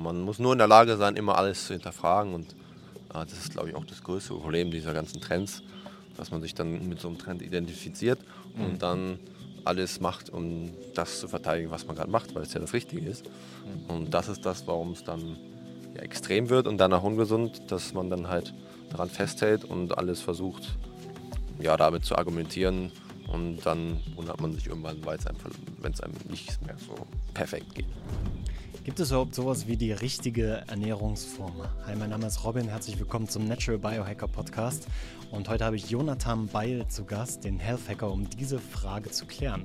Man muss nur in der Lage sein, immer alles zu hinterfragen und äh, das ist, glaube ich, auch das größte Problem dieser ganzen Trends, dass man sich dann mit so einem Trend identifiziert mhm. und dann alles macht, um das zu verteidigen, was man gerade macht, weil es ja das Richtige ist. Mhm. Und das ist das, warum es dann ja, extrem wird und dann auch ungesund, dass man dann halt daran festhält und alles versucht, ja, damit zu argumentieren. Und dann wundert man sich irgendwann, wenn es einem nicht mehr so perfekt geht. Gibt es überhaupt sowas wie die richtige Ernährungsform? Hi, mein Name ist Robin, herzlich willkommen zum Natural Biohacker Podcast. Und heute habe ich Jonathan Beil zu Gast, den Health Hacker, um diese Frage zu klären.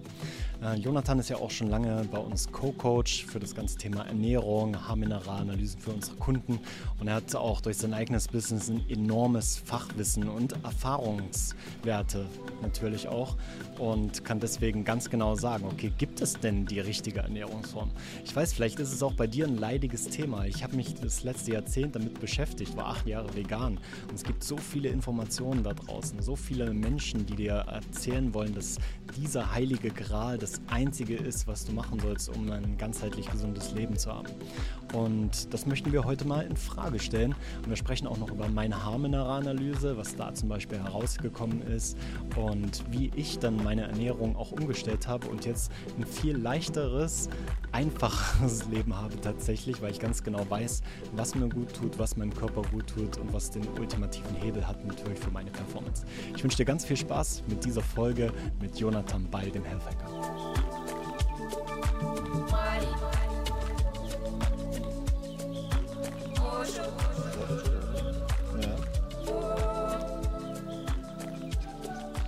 Äh, Jonathan ist ja auch schon lange bei uns Co-Coach für das ganze Thema Ernährung, Haarmineralanalysen für unsere Kunden. Und er hat auch durch sein eigenes Business ein enormes Fachwissen und Erfahrungswerte natürlich auch. Und kann deswegen ganz genau sagen, okay, gibt es denn die richtige Ernährungsform? Ich weiß, vielleicht ist es auch bei dir ein leidiges Thema. Ich habe mich das letzte Jahrzehnt damit beschäftigt, war acht Jahre vegan. Und es gibt so viele Informationen da draußen, so viele Menschen, die dir erzählen wollen, dass dieser heilige Gral das Einzige ist, was du machen sollst, um ein ganzheitlich gesundes Leben zu haben. Und das möchten wir heute mal in Frage stellen. Und wir sprechen auch noch über meine Haarmineralanalyse, was da zum Beispiel herausgekommen ist und wie ich dann meine Ernährung auch umgestellt habe und jetzt ein viel leichteres, einfacheres Leben habe tatsächlich, weil ich ganz genau weiß, was mir gut tut, was meinem Körper gut tut und was den ultimativen Hebel hat natürlich für meine Performance. Ich wünsche dir ganz viel Spaß mit dieser Folge mit Jonathan Ball, dem Healthhacker.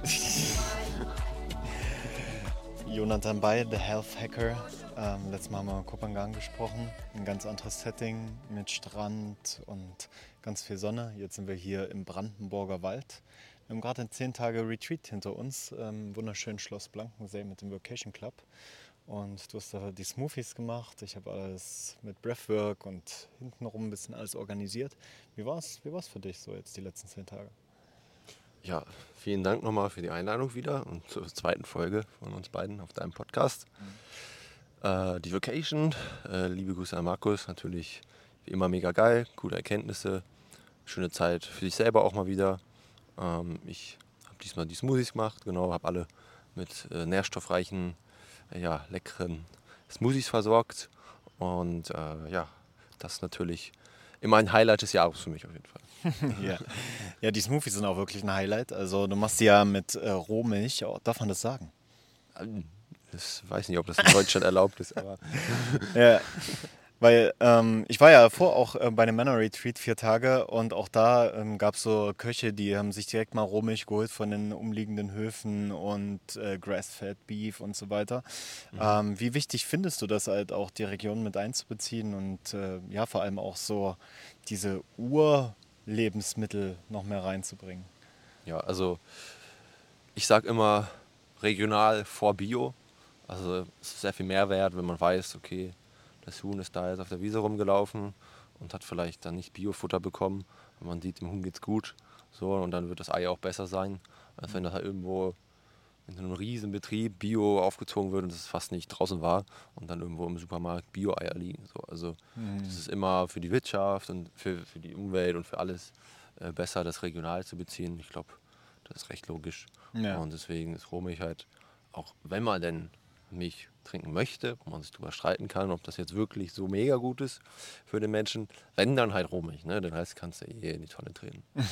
Jonathan Bay, The Health Hacker. Ähm, letztes Mal haben wir in Kopangan gesprochen. Ein ganz anderes Setting mit Strand und ganz viel Sonne. Jetzt sind wir hier im Brandenburger Wald. Wir haben gerade ein 10 Tage Retreat hinter uns. Ähm, wunderschön Schloss Blankensee mit dem Vacation Club. Und du hast da die Smoothies gemacht. Ich habe alles mit Breathwork und hintenrum ein bisschen alles organisiert. Wie war es wie war's für dich so jetzt die letzten 10 Tage? Ja, vielen Dank nochmal für die Einladung wieder und zur zweiten Folge von uns beiden auf deinem Podcast. Mhm. Äh, die Vacation, äh, liebe Grüße an Markus, natürlich wie immer mega geil, coole Erkenntnisse, schöne Zeit für dich selber auch mal wieder. Ähm, ich habe diesmal die Smoothies gemacht, genau, habe alle mit äh, nährstoffreichen, äh, ja, leckeren Smoothies versorgt und äh, ja, das ist natürlich immer ein Highlight des Jahres für mich auf jeden Fall. ja. ja, die Smoothies sind auch wirklich ein Highlight. Also du machst die ja mit äh, Rohmilch. Oh, darf man das sagen? Ich weiß nicht, ob das in Deutschland erlaubt ist, aber. ja. Weil ähm, ich war ja vor auch äh, bei einem Männer Retreat vier Tage und auch da ähm, gab es so Köche, die haben sich direkt mal Rohmilch geholt von den umliegenden Höfen und äh, Grass-Fed Beef und so weiter. Mhm. Ähm, wie wichtig findest du das halt auch, die Region mit einzubeziehen und äh, ja, vor allem auch so diese Ur- Lebensmittel noch mehr reinzubringen. Ja, also ich sage immer regional vor Bio. Also es ist sehr viel Mehrwert, wenn man weiß, okay, das Huhn ist da jetzt auf der Wiese rumgelaufen und hat vielleicht dann nicht Biofutter bekommen. Und man sieht, dem Huhn geht's gut. So, und dann wird das Ei auch besser sein, als wenn das halt irgendwo in so einem riesen Betrieb Bio aufgezogen wird und es fast nicht draußen war und dann irgendwo im Supermarkt Bio-Eier liegen. So. Also mhm. das ist immer für die Wirtschaft und für, für die Umwelt und für alles äh, besser, das regional zu beziehen. Ich glaube, das ist recht logisch. Ja. Und deswegen ist Rohmilch halt, auch wenn man denn Milch trinken möchte, wo man sich darüber streiten kann, ob das jetzt wirklich so mega gut ist für den Menschen. Wenn dann halt Rohmilch, ne? Den Rest kannst du eh in die Tonne treten. ja.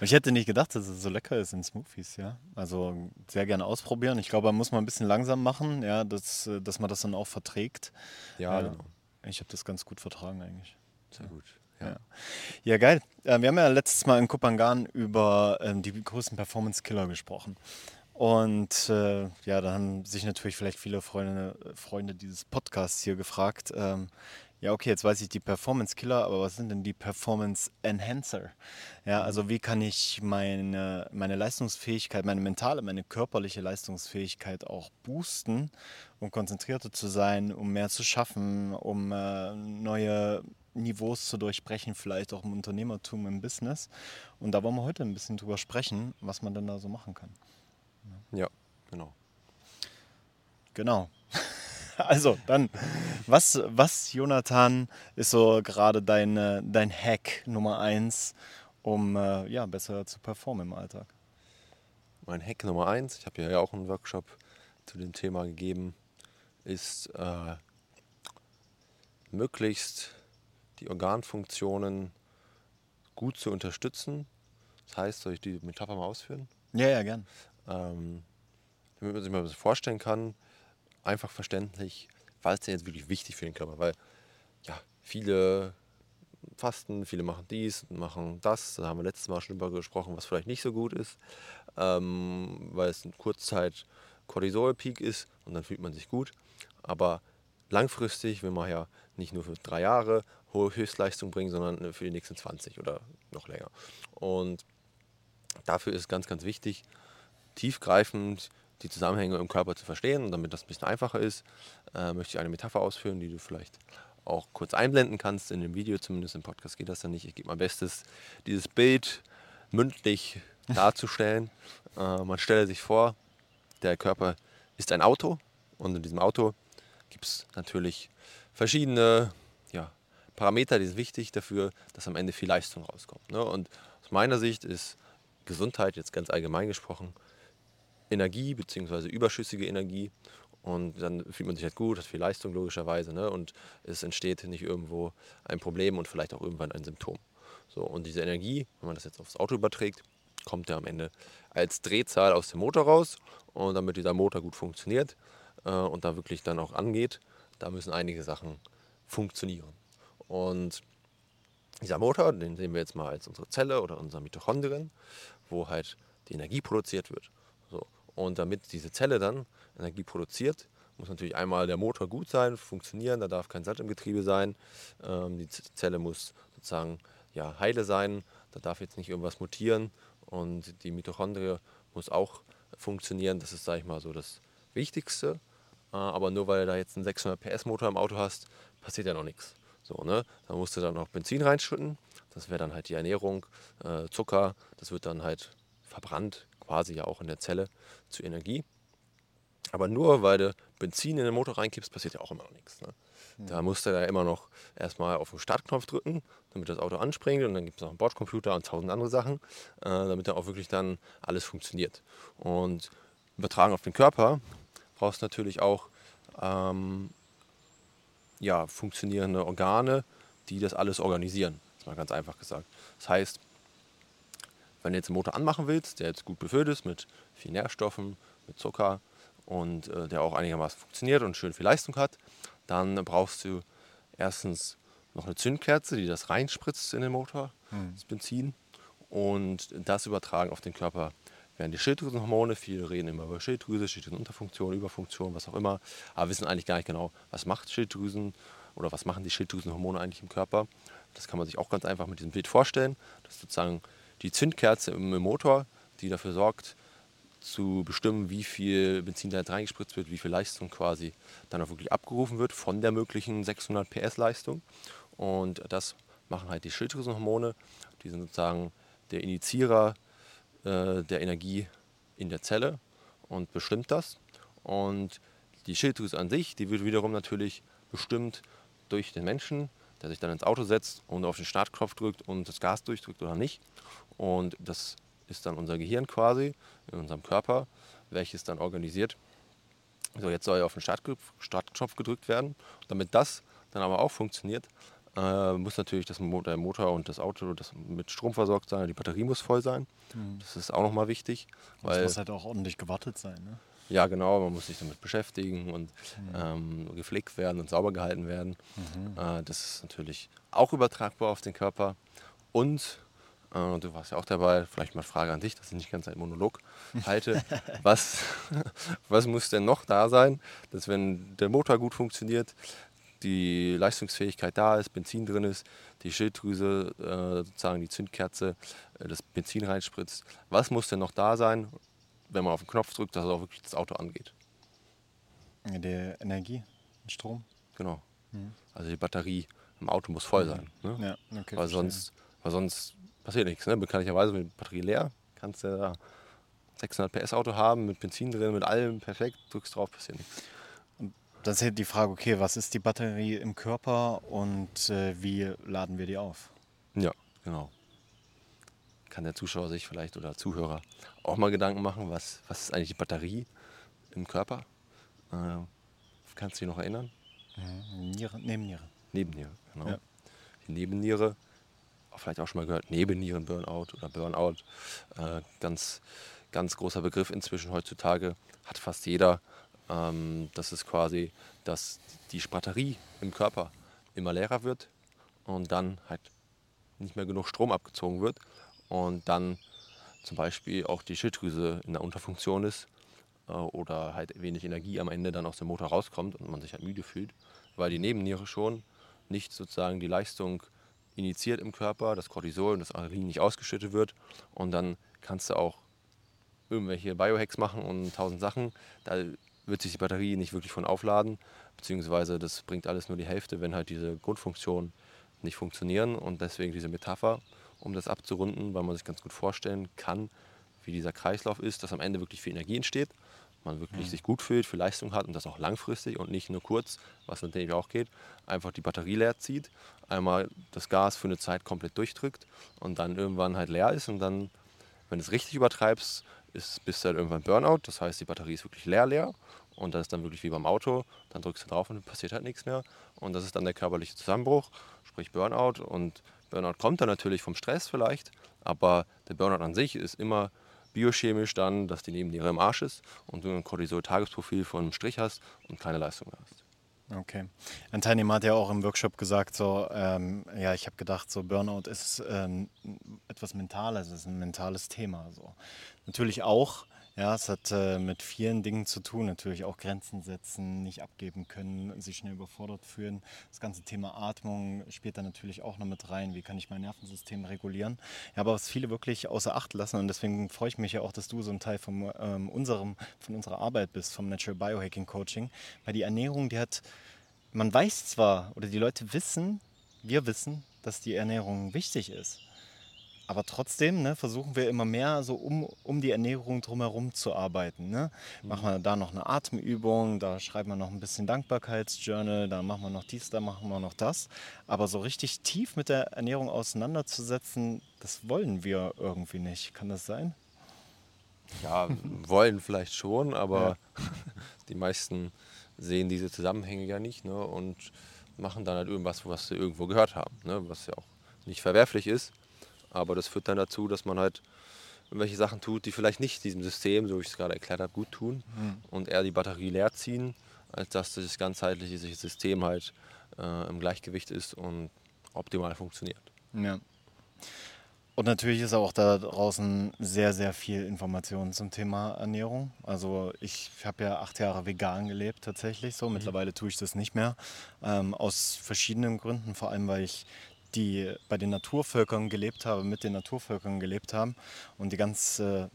Ich hätte nicht gedacht, dass es so lecker ist in Smoothies, ja. Also sehr gerne ausprobieren. Ich glaube, man muss mal ein bisschen langsam machen, ja, dass, dass man das dann auch verträgt. Ja, ja. genau. Ich habe das ganz gut vertragen eigentlich. Sehr gut. Ja. ja, geil. Äh, wir haben ja letztes Mal in Kupangan über ähm, die größten Performance-Killer gesprochen. Und äh, ja, da haben sich natürlich vielleicht viele Freunde, Freunde dieses Podcasts hier gefragt, ähm, ja, okay, jetzt weiß ich die Performance Killer, aber was sind denn die Performance Enhancer? Ja, also wie kann ich meine, meine Leistungsfähigkeit, meine mentale, meine körperliche Leistungsfähigkeit auch boosten, um konzentrierter zu sein, um mehr zu schaffen, um äh, neue Niveaus zu durchbrechen, vielleicht auch im Unternehmertum, im Business. Und da wollen wir heute ein bisschen drüber sprechen, was man denn da so machen kann. Ja, genau. Genau. Also, dann, was, was, Jonathan, ist so gerade dein, dein Hack Nummer eins, um äh, ja, besser zu performen im Alltag? Mein Hack Nummer eins, ich habe ja auch einen Workshop zu dem Thema gegeben, ist äh, möglichst die Organfunktionen gut zu unterstützen. Das heißt, soll ich die Metapher mal ausführen? Ja, ja, gern. Ähm, damit man sich mal ein vorstellen kann, einfach verständlich, was ist denn jetzt wirklich wichtig für den Körper? Weil ja, viele fasten, viele machen dies, machen das. Da haben wir letztes Mal schon drüber gesprochen, was vielleicht nicht so gut ist, ähm, weil es in Kurzzeit Cortisol-Peak ist und dann fühlt man sich gut. Aber langfristig will man ja nicht nur für drei Jahre hohe Höchstleistung bringen, sondern für die nächsten 20 oder noch länger. Und dafür ist ganz, ganz wichtig, tiefgreifend die Zusammenhänge im Körper zu verstehen. Und damit das ein bisschen einfacher ist, äh, möchte ich eine Metapher ausführen, die du vielleicht auch kurz einblenden kannst. In dem Video zumindest, im Podcast geht das ja nicht. Ich gebe mein Bestes, dieses Bild mündlich darzustellen. äh, man stelle sich vor, der Körper ist ein Auto und in diesem Auto gibt es natürlich verschiedene ja, Parameter, die sind wichtig dafür, dass am Ende viel Leistung rauskommt. Ne? Und aus meiner Sicht ist Gesundheit, jetzt ganz allgemein gesprochen, Energie bzw. überschüssige Energie. Und dann fühlt man sich halt gut, hat viel Leistung logischerweise. Ne? Und es entsteht nicht irgendwo ein Problem und vielleicht auch irgendwann ein Symptom. So, und diese Energie, wenn man das jetzt aufs Auto überträgt, kommt ja am Ende als Drehzahl aus dem Motor raus. Und damit dieser Motor gut funktioniert äh, und da wirklich dann auch angeht, da müssen einige Sachen funktionieren. Und dieser Motor, den sehen wir jetzt mal als unsere Zelle oder unser Mitochondrien, wo halt die Energie produziert wird. So. Und damit diese Zelle dann Energie produziert, muss natürlich einmal der Motor gut sein, funktionieren, da darf kein Sand im Getriebe sein. Ähm, die Zelle muss sozusagen ja, heile sein, da darf jetzt nicht irgendwas mutieren und die Mitochondrie muss auch funktionieren. Das ist, sage ich mal, so das Wichtigste. Äh, aber nur weil du da jetzt einen 600 PS Motor im Auto hast, passiert ja noch nichts. So, ne? Da musst du dann noch Benzin reinschütten. Das wäre dann halt die Ernährung. Äh, Zucker, das wird dann halt verbrannt, quasi ja auch in der Zelle zu Energie. Aber nur weil du Benzin in den Motor reinkippst, passiert ja auch immer noch nichts. Ne? Mhm. Da musst du ja immer noch erstmal auf den Startknopf drücken, damit das Auto anspringt. Und dann gibt es noch einen Bordcomputer und tausend andere Sachen, äh, damit dann auch wirklich dann alles funktioniert. Und übertragen auf den Körper brauchst du natürlich auch ähm, ja, funktionierende Organe, die das alles organisieren. Das ist mal ganz einfach gesagt. Das heißt, wenn du jetzt einen Motor anmachen willst, der jetzt gut befüllt ist mit viel Nährstoffen, mit Zucker und äh, der auch einigermaßen funktioniert und schön viel Leistung hat, dann brauchst du erstens noch eine Zündkerze, die das reinspritzt in den Motor, mhm. das Benzin, und das übertragen auf den Körper werden die Schilddrüsenhormone, viele reden immer über Schilddrüse, Schilddrüsenunterfunktion, Überfunktion, was auch immer, aber wissen eigentlich gar nicht genau, was macht Schilddrüsen oder was machen die Schilddrüsenhormone eigentlich im Körper. Das kann man sich auch ganz einfach mit diesem Bild vorstellen. Das ist sozusagen die Zündkerze im Motor, die dafür sorgt, zu bestimmen, wie viel Benzin da jetzt reingespritzt wird, wie viel Leistung quasi dann auch wirklich abgerufen wird von der möglichen 600 PS Leistung. Und das machen halt die Schilddrüsenhormone. Die sind sozusagen der Initiierer äh, der Energie in der Zelle und bestimmt das. Und die Schilddrüse an sich, die wird wiederum natürlich bestimmt durch den Menschen, der sich dann ins Auto setzt und auf den Startknopf drückt und das Gas durchdrückt oder nicht. Und das ist dann unser Gehirn quasi in unserem Körper, welches dann organisiert. So, jetzt soll auf den Startknopf gedrückt werden. damit das dann aber auch funktioniert, äh, muss natürlich das Mo der Motor und das Auto das mit Strom versorgt sein, die Batterie muss voll sein. Mhm. Das ist auch nochmal wichtig. Weil, das muss halt auch ordentlich gewartet sein. Ne? Ja, genau, man muss sich damit beschäftigen und mhm. ähm, gepflegt werden und sauber gehalten werden. Mhm. Äh, das ist natürlich auch übertragbar auf den Körper. Und äh, du warst ja auch dabei, vielleicht mal eine Frage an dich, dass ich nicht ganz ein Monolog halte. was, was muss denn noch da sein, dass wenn der Motor gut funktioniert, die Leistungsfähigkeit da ist, Benzin drin ist, die Schilddrüse, äh, sozusagen die Zündkerze, äh, das Benzin reinspritzt. Was muss denn noch da sein, wenn man auf den Knopf drückt, dass auch wirklich das Auto angeht? Die Energie, Strom. Genau. Mhm. Also die Batterie im Auto muss voll sein. Ne? Ja, okay, weil, sonst, weil sonst passiert nichts. Ne? Bekanntlicherweise mit Batterie leer kannst du da 600 PS Auto haben, mit Benzin drin, mit allem perfekt, drückst drauf, passiert nichts. Das ist ja die Frage, okay, was ist die Batterie im Körper und äh, wie laden wir die auf? Ja, genau. Kann der Zuschauer sich vielleicht oder Zuhörer auch mal Gedanken machen, was, was ist eigentlich die Batterie im Körper? Äh, kannst du dich noch erinnern? Mhm. Niere, Nebenniere. Nebenniere, genau. Ja. Die Nebenniere, vielleicht auch schon mal gehört, Nebennieren-Burnout oder Burnout. Äh, ganz, ganz großer Begriff inzwischen heutzutage, hat fast jeder. Ähm, das ist quasi, dass die Batterie im Körper immer leerer wird und dann halt nicht mehr genug Strom abgezogen wird und dann zum Beispiel auch die Schilddrüse in der Unterfunktion ist äh, oder halt wenig Energie am Ende dann aus dem Motor rauskommt und man sich halt müde fühlt, weil die Nebenniere schon nicht sozusagen die Leistung initiiert im Körper, das Cortisol und das Adrenalin nicht ausgeschüttet wird. Und dann kannst du auch irgendwelche Biohacks machen und tausend Sachen. Da wird sich die Batterie nicht wirklich von aufladen, beziehungsweise das bringt alles nur die Hälfte, wenn halt diese Grundfunktionen nicht funktionieren. Und deswegen diese Metapher, um das abzurunden, weil man sich ganz gut vorstellen kann, wie dieser Kreislauf ist, dass am Ende wirklich viel Energie entsteht, man wirklich mhm. sich gut fühlt, viel Leistung hat und das auch langfristig und nicht nur kurz, was natürlich auch geht, einfach die Batterie leer zieht, einmal das Gas für eine Zeit komplett durchdrückt und dann irgendwann halt leer ist und dann, wenn du es richtig übertreibst, ist, bist du halt irgendwann Burnout, das heißt die Batterie ist wirklich leer leer und das ist dann wirklich wie beim Auto, dann drückst du drauf und passiert halt nichts mehr und das ist dann der körperliche Zusammenbruch, sprich Burnout und Burnout kommt dann natürlich vom Stress vielleicht, aber der Burnout an sich ist immer biochemisch dann, dass die Nebenniere im Arsch ist und du ein Cortisol-Tagesprofil von einem Strich hast und keine Leistung mehr hast. Okay. Ein Teilnehmer hat ja auch im Workshop gesagt, so, ähm, ja, ich habe gedacht, so Burnout ist ähm, etwas Mentales, es ist ein mentales Thema. So. Natürlich auch, ja, es hat äh, mit vielen Dingen zu tun, natürlich auch Grenzen setzen, nicht abgeben können, sich schnell überfordert fühlen. Das ganze Thema Atmung spielt da natürlich auch noch mit rein. Wie kann ich mein Nervensystem regulieren? Ja, aber was viele wirklich außer Acht lassen und deswegen freue ich mich ja auch, dass du so ein Teil von, ähm, unserem, von unserer Arbeit bist, vom Natural Biohacking Coaching, weil die Ernährung, die hat, man weiß zwar oder die Leute wissen, wir wissen, dass die Ernährung wichtig ist. Aber trotzdem ne, versuchen wir immer mehr so um, um die Ernährung drumherum zu arbeiten. Ne? Mhm. Machen wir da noch eine Atemübung, da schreiben wir noch ein bisschen Dankbarkeitsjournal, da machen wir noch dies, da machen wir noch das. Aber so richtig tief mit der Ernährung auseinanderzusetzen, das wollen wir irgendwie nicht. Kann das sein? Ja, wollen vielleicht schon, aber ja. die meisten sehen diese Zusammenhänge ja nicht ne, und machen dann halt irgendwas, was sie irgendwo gehört haben, ne, was ja auch nicht verwerflich ist. Aber das führt dann dazu, dass man halt irgendwelche Sachen tut, die vielleicht nicht diesem System, so wie ich es gerade erklärt habe, gut tun mhm. und eher die Batterie leer ziehen, als dass das ganzheitliche System halt äh, im Gleichgewicht ist und optimal funktioniert. Ja. Und natürlich ist auch da draußen sehr, sehr viel Information zum Thema Ernährung. Also ich habe ja acht Jahre vegan gelebt tatsächlich so. Mhm. Mittlerweile tue ich das nicht mehr. Ähm, aus verschiedenen Gründen, vor allem weil ich die bei den Naturvölkern gelebt haben, mit den Naturvölkern gelebt haben und die ganz äh,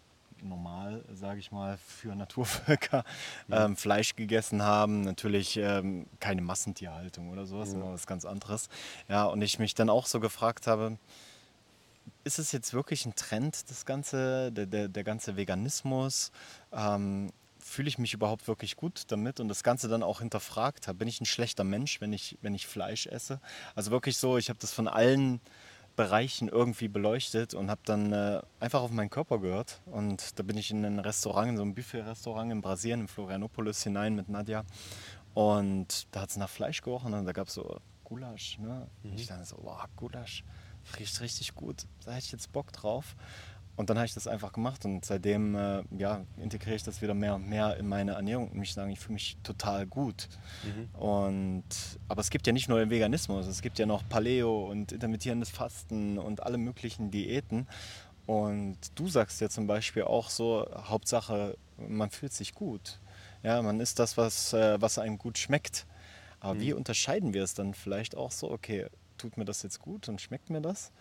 normal, sage ich mal, für Naturvölker ja. ähm, Fleisch gegessen haben. Natürlich ähm, keine Massentierhaltung oder sowas, ja. immer was ganz anderes. Ja, und ich mich dann auch so gefragt habe, ist es jetzt wirklich ein Trend, das ganze, der, der, der ganze Veganismus? Ähm, fühle ich mich überhaupt wirklich gut damit und das Ganze dann auch hinterfragt habe. Bin ich ein schlechter Mensch, wenn ich, wenn ich Fleisch esse? Also wirklich so, ich habe das von allen Bereichen irgendwie beleuchtet und habe dann äh, einfach auf meinen Körper gehört. Und da bin ich in ein Restaurant, in so ein Buffet-Restaurant in Brasilien, in Florianopolis hinein mit Nadja. Und da hat es nach Fleisch gerochen und da gab es so Gulasch. Ne? Mhm. Ich dachte so, wow, Gulasch, riecht richtig gut. Da hätte ich jetzt Bock drauf. Und dann habe ich das einfach gemacht und seitdem äh, ja, integriere ich das wieder mehr und mehr in meine Ernährung und mich sagen, ich fühle mich total gut. Mhm. Und, aber es gibt ja nicht nur den Veganismus, es gibt ja noch Paleo und intermittierendes Fasten und alle möglichen Diäten. Und du sagst ja zum Beispiel auch so, Hauptsache, man fühlt sich gut. Ja, man isst das, was, äh, was einem gut schmeckt. Aber mhm. wie unterscheiden wir es dann vielleicht auch so, okay, tut mir das jetzt gut und schmeckt mir das?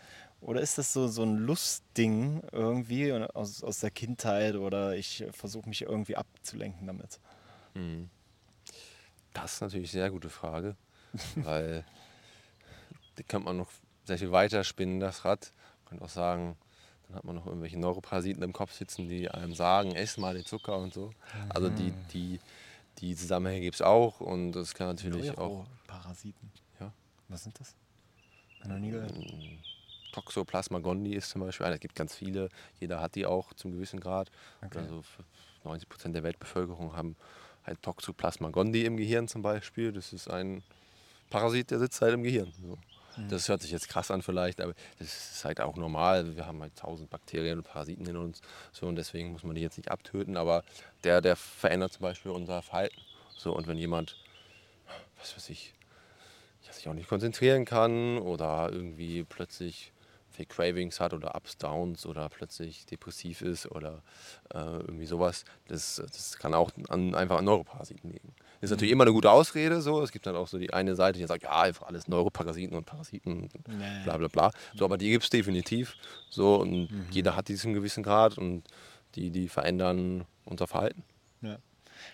Oder ist das so, so ein Lustding irgendwie aus, aus der Kindheit oder ich versuche mich irgendwie abzulenken damit? Hm. Das ist natürlich eine sehr gute Frage, weil die kann man noch sehr viel weiter spinnen, das Rad. Man könnte auch sagen, dann hat man noch irgendwelche Neuroparasiten im Kopf sitzen, die einem sagen, ess mal den Zucker und so. Also die, mhm. die, die Zusammenhänge gibt es auch und das kann natürlich auch. Parasiten. Ja. Was sind das? Noch nie gehört. Toxoplasma gondii ist zum Beispiel. Es gibt ganz viele. Jeder hat die auch zum gewissen Grad. Okay. Also 90 Prozent der Weltbevölkerung haben ein Toxoplasma gondii im Gehirn zum Beispiel. Das ist ein Parasit, der sitzt halt im Gehirn. So. Das hört sich jetzt krass an vielleicht, aber das ist halt auch normal. Wir haben halt tausend Bakterien und Parasiten in uns. So, und deswegen muss man die jetzt nicht abtöten. Aber der, der verändert zum Beispiel unser Verhalten. So, und wenn jemand, was weiß ich, sich auch nicht konzentrieren kann oder irgendwie plötzlich viel Cravings hat oder Ups, Downs oder plötzlich depressiv ist oder äh, irgendwie sowas, das, das kann auch an, einfach an Neuroparasiten liegen. Ist natürlich immer eine gute Ausrede, so. Es gibt dann auch so die eine Seite, die sagt, ja, einfach alles Neuroparasiten und Parasiten, Nee. bla bla bla. So, aber die gibt es definitiv. So, und jeder hat diesen gewissen Grad und die, die verändern unser Verhalten. Ja.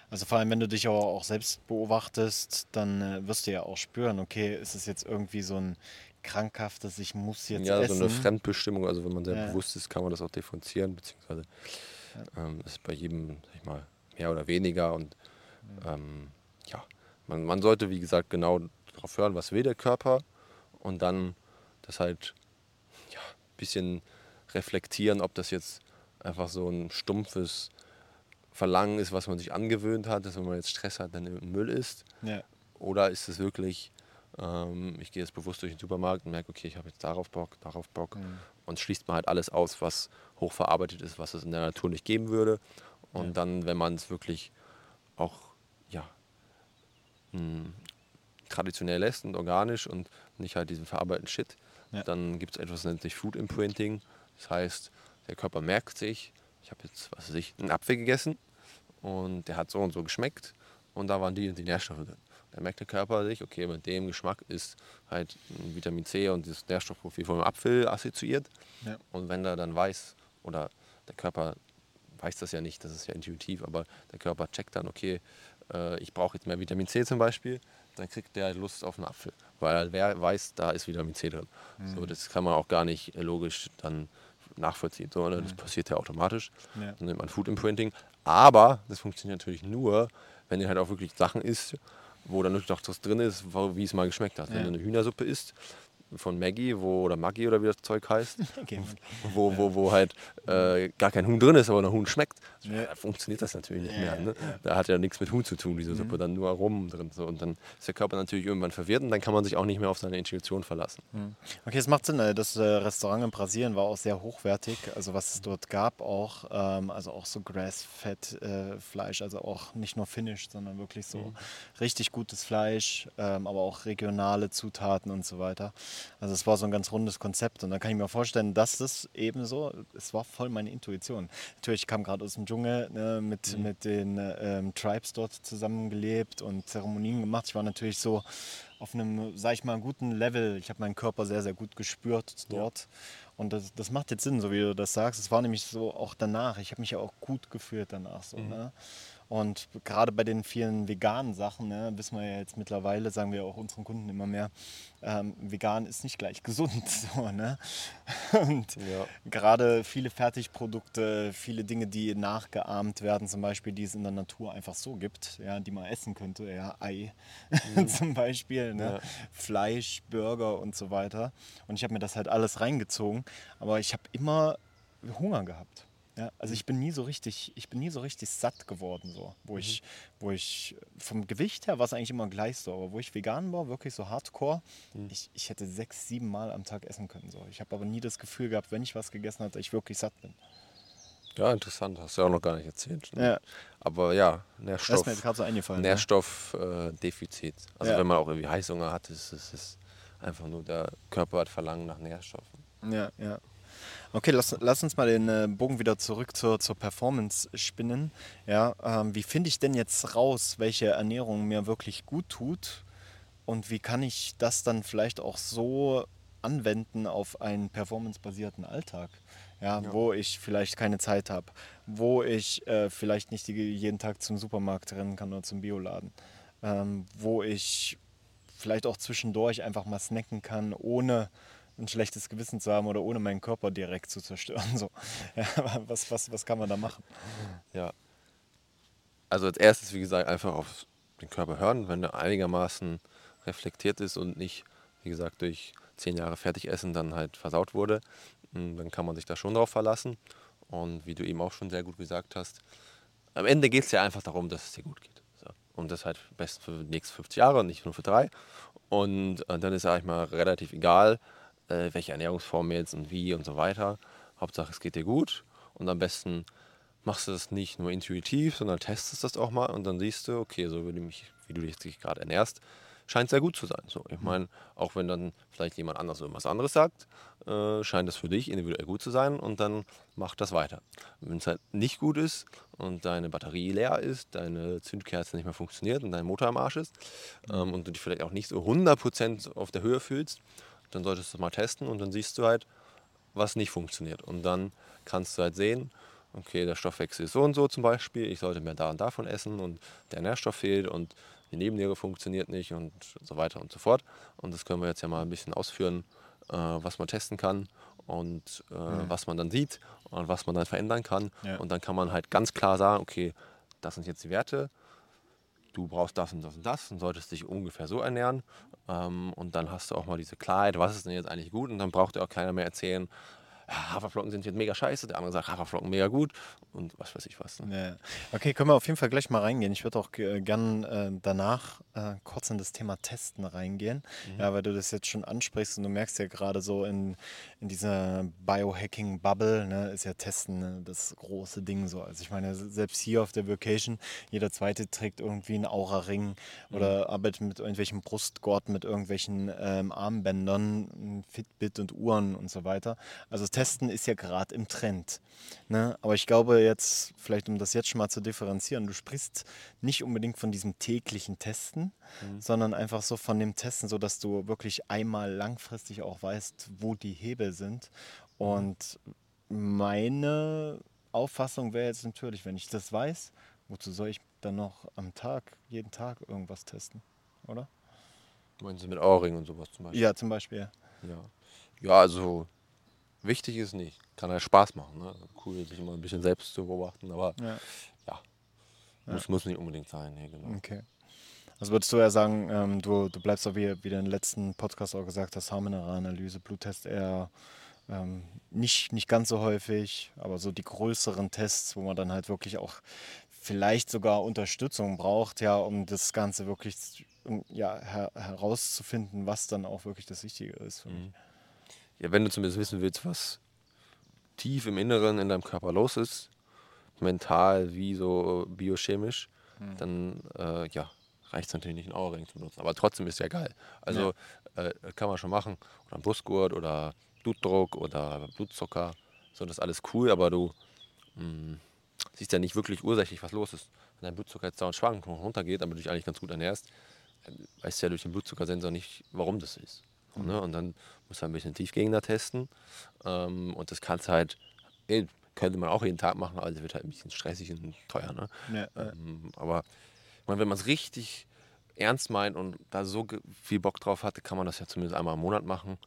Also vor allem, wenn du dich aber auch selbst beobachtest, dann äh, wirst du ja auch spüren, okay, ist es jetzt irgendwie so ein krankhaftes, ich muss jetzt ja, essen. so eine Fremdbestimmung, also wenn man sehr Ja. bewusst ist, kann man das auch differenzieren, beziehungsweise ähm, ist bei jedem, sag ich mal, mehr oder weniger und ähm, ja, man, man sollte, wie gesagt, genau darauf hören, was will der Körper und dann das halt ja, ein bisschen reflektieren, ob das jetzt einfach so ein stumpfes Verlangen ist, was man sich angewöhnt hat, dass wenn man jetzt Stress hat, dann Müll isst ja. oder ist es wirklich, ähm, ich gehe jetzt bewusst durch den Supermarkt und merke, okay, ich habe jetzt darauf Bock, darauf Bock Mhm. und schließt man halt alles aus, was hochverarbeitet ist, was es in der Natur nicht geben würde. Und Ja. dann, wenn man es wirklich auch ja, mh, traditionell lässt und organisch und nicht halt diesen verarbeiteten Shit, Ja. dann gibt es etwas, das nennt sich Food Imprinting. Das heißt, der Körper merkt sich, ich habe jetzt, was weiß ich, einen Apfel gegessen und der hat so und so geschmeckt und da waren die und die Nährstoffe drin. Dann merkt der Körper sich, okay, mit dem Geschmack ist halt Vitamin C und das Nährstoffprofil vom Apfel assoziiert. Ja. Und wenn er dann weiß, oder der Körper weiß das ja nicht, das ist ja intuitiv, aber der Körper checkt dann, okay, äh, ich brauche jetzt mehr Vitamin C zum Beispiel, dann kriegt der Lust auf einen Apfel, weil er weiß, da ist Vitamin C drin. Mhm. So, das kann man auch gar nicht äh, logisch dann nachvollziehen, sondern das passiert ja automatisch. Mhm. Ja. Dann nennt man Food Imprinting. Aber das funktioniert natürlich nur, wenn ihr halt auch wirklich Sachen isst, wo dann wirklich auch das drin ist, wie es mal geschmeckt hat. Wenn Ja. du eine Hühnersuppe isst von Maggie, wo, oder Maggi oder wie das Zeug heißt, Okay. wo, wo, wo halt äh, gar kein Huhn drin ist, aber ein Huhn schmeckt, Ja. funktioniert das natürlich nicht mehr. Ne? Da hat ja nichts mit Huhn zu tun, diese Suppe, dann nur Aromen drin. So. Und dann ist der Körper natürlich irgendwann verwirrt und dann kann man sich auch nicht mehr auf seine Intuition verlassen. Okay, es macht Sinn. äh, Das äh, Restaurant in Brasilien war auch sehr hochwertig. Also was es dort gab auch, ähm, also auch so Grass-Fed-Fleisch, also auch nicht nur Finished, sondern wirklich so richtig gutes Fleisch, ähm, aber auch regionale Zutaten und so weiter. Also es war so ein ganz rundes Konzept und da kann ich mir vorstellen, dass das ebenso, es war voll meine Intuition. Natürlich, ich kam gerade aus dem Dschungel ne, mit, mit den äh, ähm, Tribes dort zusammengelebt und Zeremonien gemacht. Ich war natürlich so auf einem, sag ich mal, guten Level. Ich habe meinen Körper sehr, sehr gut gespürt dort. Und das, das macht jetzt Sinn, so wie du das sagst. Es war nämlich so auch danach. Ich habe mich ja auch gut gefühlt danach. So, ne? Und gerade bei den vielen veganen Sachen, ne, wissen wir ja jetzt mittlerweile, sagen wir auch unseren Kunden immer mehr, ähm, vegan ist nicht gleich gesund. So, ne? Und Ja. gerade viele Fertigprodukte, viele Dinge, die nachgeahmt werden, zum Beispiel, die es in der Natur einfach so gibt, ja, die man essen könnte, ja, Ei zum Beispiel, ne? Ja. Fleisch, Burger und so weiter. Und ich habe mir das halt alles reingezogen, aber ich habe immer Hunger gehabt. Ja, also ich bin nie so richtig, ich bin nie so richtig satt geworden, so. Wo ich, wo ich vom Gewicht her war es eigentlich immer gleich so, aber wo ich vegan war, wirklich so hardcore, ich, ich hätte sechs, sieben Mal am Tag essen können. So. Ich habe aber nie das Gefühl gehabt, wenn ich was gegessen habe, dass ich wirklich satt bin. Ja, interessant, hast du ja auch noch gar nicht erzählt. ne? Ja. Aber ja, Das Nährstoff. ist mir gerade so eingefallen. ne? Nährstoffdefizit. also Ja. wenn man auch irgendwie Heißhunger hat, ist es einfach nur der Körper hat Verlangen nach Nährstoffen. Ja, ja. Okay, lass, lass uns mal den äh, Bogen wieder zurück zur, zur Performance spinnen. Ja, ähm, wie finde ich denn jetzt raus, welche Ernährung mir wirklich gut tut? Und wie kann ich das dann vielleicht auch so anwenden auf einen performancebasierten Alltag? Ja, wo ich vielleicht keine Zeit habe, wo ich äh, vielleicht nicht die, jeden Tag zum Supermarkt rennen kann oder zum Bioladen, ähm, wo ich vielleicht auch zwischendurch einfach mal snacken kann, ohne ein schlechtes Gewissen zu haben oder ohne meinen Körper direkt zu zerstören. So. Ja, was, was, was kann man da machen? Ja. also als erstes, wie gesagt, einfach auf den Körper hören, wenn er einigermaßen reflektiert ist und nicht, wie gesagt, durch zehn Jahre Fertigessen dann halt versaut wurde, hm, dann kann man sich da schon drauf verlassen. Und wie du eben auch schon sehr gut gesagt hast, am Ende geht es ja einfach darum, dass es dir gut geht. So. Und das halt best für die nächsten 50 Jahre und nicht nur für drei. Und äh, dann ist eigentlich mal relativ egal, äh, welche Ernährungsform jetzt und wie und so weiter. Hauptsache es geht dir gut. Und am besten machst du das nicht nur intuitiv, sondern testest das auch mal und dann siehst du, okay, so wie du, mich, wie du dich gerade ernährst, scheint sehr gut zu sein. So, ich meine, auch wenn dann vielleicht jemand anders irgendwas anderes sagt, äh, scheint das für dich individuell gut zu sein und dann mach das weiter. Wenn es halt nicht gut ist und deine Batterie leer ist, deine Zündkerze nicht mehr funktioniert und dein Motor am Arsch ist ähm, und du dich vielleicht auch nicht so 100% auf der Höhe fühlst, dann solltest du mal testen und dann siehst du halt, was nicht funktioniert. Und dann kannst du halt sehen, okay, der Stoffwechsel ist so und so zum Beispiel, ich sollte mehr da und davon essen und der Nährstoff fehlt und die Nebenniere funktioniert nicht und so weiter und so fort. Und das können wir jetzt ja mal ein bisschen ausführen, äh, was man testen kann und äh, mhm. was man dann sieht und was man dann verändern kann. Ja. Und dann kann man halt ganz klar sagen, okay, das sind jetzt die Werte, du brauchst das und das und das und solltest dich ungefähr so ernähren. Ähm, und dann hast du auch mal diese Klarheit, was ist denn jetzt eigentlich gut? Und dann braucht dir auch keiner mehr erzählen, Haferflocken sind jetzt mega scheiße, der andere sagt Haferflocken mega gut und was weiß ich was. Ne? Ja. Okay, können wir auf jeden Fall gleich mal reingehen. Ich würde auch äh, gern äh, danach äh, kurz in das Thema Testen reingehen, mhm. ja, weil du das jetzt schon ansprichst und du merkst ja gerade so in, in dieser Biohacking-Bubble ne, ist ja Testen ne, das große Ding so. Also ich meine, selbst hier auf der Vacation, jeder Zweite trägt irgendwie einen Aura-Ring mhm. oder arbeitet mit irgendwelchen Brustgurten, mit irgendwelchen ähm, Armbändern, Fitbit und Uhren und so weiter. Also Testen ist ja gerade im Trend. Ne? Aber ich glaube jetzt, vielleicht um das jetzt schon mal zu differenzieren, du sprichst nicht unbedingt von diesem täglichen Testen, mhm. sondern einfach so von dem Testen, sodass du wirklich einmal langfristig auch weißt, wo die Hebel sind. Mhm. Und meine Auffassung wäre jetzt natürlich, wenn ich das weiß, wozu soll ich dann noch am Tag, jeden Tag irgendwas testen, oder? Meinen Sie mit Ohrring und sowas zum Beispiel? Ja, zum Beispiel. Ja, ja also Wichtig ist nicht. Kann ja Spaß machen. Ne? Cool, sich immer ein bisschen selbst zu beobachten, aber ja, ja. Muss, muss nicht unbedingt sein. Nee, genau. Okay. Also würdest du ja sagen, ähm, du, du bleibst auch wie, wie du im letzten Podcast auch gesagt hast, Haarmineralanalyse, Bluttest eher ähm, nicht, nicht ganz so häufig, aber so die größeren Tests, wo man dann halt wirklich auch vielleicht sogar Unterstützung braucht, ja, um das Ganze wirklich ja, her herauszufinden, was dann auch wirklich das Wichtige ist für mich. Mhm ja, wenn du zumindest wissen willst, was tief im Inneren in deinem Körper los ist, mental wie so biochemisch, mhm. dann äh, ja, reicht es natürlich nicht, einen Auerring zu benutzen. Aber trotzdem ist ja geil. Also ja. äh, kann man schon machen. Oder ein Brustgurt oder Blutdruck oder Blutzucker. So, das ist alles cool, aber du mh, hm, siehst ja nicht wirklich ursächlich, was los ist. Wenn dein Blutzucker jetzt dauernd schwankt und runtergeht, aber du dich eigentlich ganz gut ernährst, weißt du ja durch den Blutzuckersensor nicht, warum das ist. Mhm. Ne? Und dann musst du ein bisschen Tiefgegner testen. Ähm, und das kannst halt, ey, könnte man auch jeden Tag machen, aber es wird halt ein bisschen stressig und teuer. Ne? Ja, ähm, aber ich meine, wenn man es richtig ernst meint und da so viel Bock drauf hatte, kann man das ja zumindest einmal im Monat machen.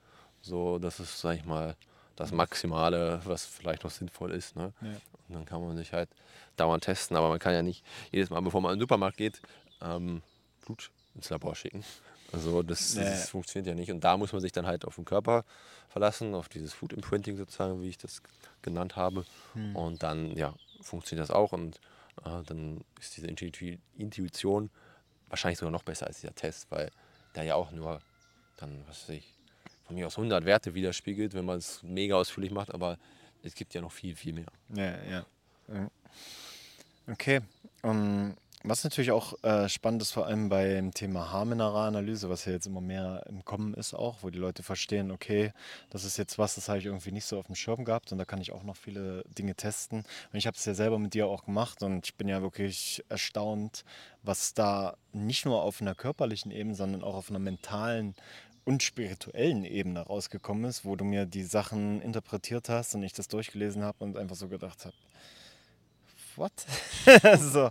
So, das ist, sag ich mal, das Maximale, was vielleicht noch sinnvoll ist. Ne? Ja. Und dann kann man sich halt dauernd testen, aber man kann ja nicht jedes Mal, bevor man in den Supermarkt geht, ähm, Blut ins Labor schicken. Also das, nee. das, funktioniert ja nicht. Und da muss man sich dann halt auf den Körper verlassen, auf dieses Food Imprinting sozusagen, wie ich das genannt habe. Hm. Und dann ja, funktioniert das auch. Und äh, dann ist diese Intuition wahrscheinlich sogar noch besser als dieser Test, weil der ja auch nur dann, was weiß ich, von mir aus 100 Werte widerspiegelt, wenn man es mega ausführlich macht. Aber es gibt ja noch viel, viel mehr. Ja, ja. Okay. Um was natürlich auch äh, spannend ist, vor allem beim Thema Haarmineralanalyse, was ja jetzt immer mehr im Kommen ist, auch, wo die Leute verstehen, okay, das ist jetzt was, das habe ich irgendwie nicht so auf dem Schirm gehabt und da kann ich auch noch viele Dinge testen. Und ich habe es ja selber mit dir auch gemacht und ich bin ja wirklich erstaunt, was da nicht nur auf einer körperlichen Ebene, sondern auch auf einer mentalen und spirituellen Ebene rausgekommen ist, wo du mir die Sachen interpretiert hast und ich das durchgelesen habe und einfach so gedacht habe, what? so,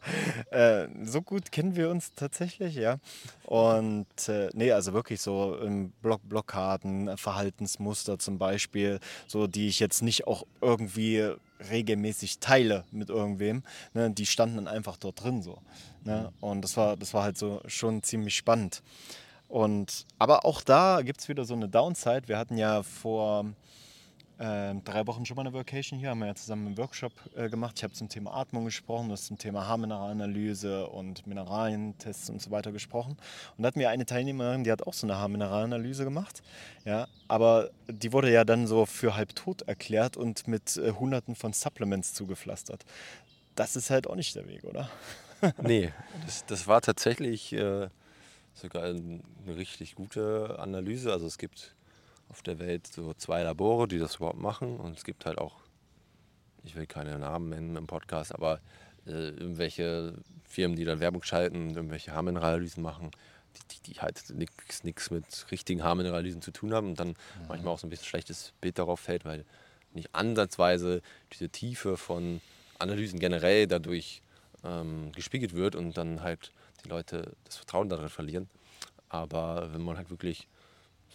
äh, so gut kennen wir uns tatsächlich, ja. Und äh, nee, also wirklich so ähm, Block Blockaden, Verhaltensmuster zum Beispiel, so die ich jetzt nicht auch irgendwie regelmäßig teile mit irgendwem, ne, die standen dann einfach dort drin so. Ne? Und das war, das war halt so schon ziemlich spannend. Und aber auch da gibt es wieder so eine Downside. Wir hatten ja vor äh, drei Wochen schon mal eine Vacation hier, haben wir ja zusammen einen Workshop äh, gemacht. Ich habe zum Thema Atmung gesprochen, das zum Thema Haarmineralanalyse und Mineralientests und so weiter gesprochen. Und da hatten wir eine Teilnehmerin, die hat auch so eine Haarmineralanalyse gemacht. Ja, aber die wurde ja dann so für halb tot erklärt und mit äh, hunderten von Supplements zugepflastert. Das ist halt auch nicht der Weg, oder? nee, das, das war tatsächlich äh, sogar eine richtig gute Analyse. Also es gibt auf der Welt so zwei Labore, die das überhaupt machen. Und es gibt halt auch, ich will keine Namen nennen im Podcast, aber äh, irgendwelche Firmen, die dann Werbung schalten, irgendwelche Haarmineralanalysen machen, die, die, die halt nichts mit richtigen Haarmineralanalysen zu tun haben und dann mhm. manchmal auch so ein bisschen schlechtes Bild darauf fällt, weil nicht ansatzweise diese Tiefe von Analysen generell dadurch ähm, gespiegelt wird und dann halt die Leute das Vertrauen darin verlieren. Aber wenn man halt wirklich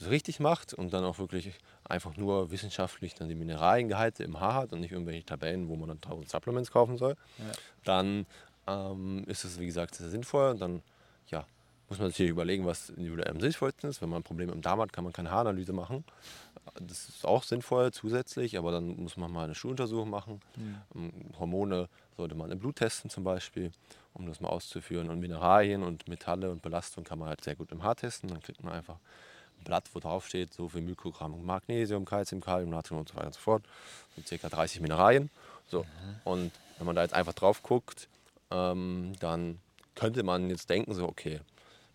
das richtig macht und dann auch wirklich einfach nur wissenschaftlich dann die Mineraliengehalte im Haar hat und nicht irgendwelche Tabellen, wo man dann tausend Supplements kaufen soll, ja. dann ähm, ist es wie gesagt sehr sinnvoll. Und dann ja, muss man sich überlegen, was individuell am sinnvollsten ist. Wenn man ein Problem im Darm hat, kann man keine Haaranalyse machen. Das ist auch sinnvoll zusätzlich, aber dann muss man mal eine Stuhluntersuchung machen. Mhm. Hormone sollte man im Blut testen zum Beispiel, um das mal auszuführen. Und Mineralien und Metalle und Belastung kann man halt sehr gut im Haar testen. Dann kriegt man einfach ein Blatt, wo drauf steht, so viel Mikrogramm Magnesium, Calcium, Kalium, Natrium und so weiter und so fort. So ca. 30 Mineralien. So. Und wenn man da jetzt einfach drauf guckt, ähm, dann könnte man jetzt denken, so, okay,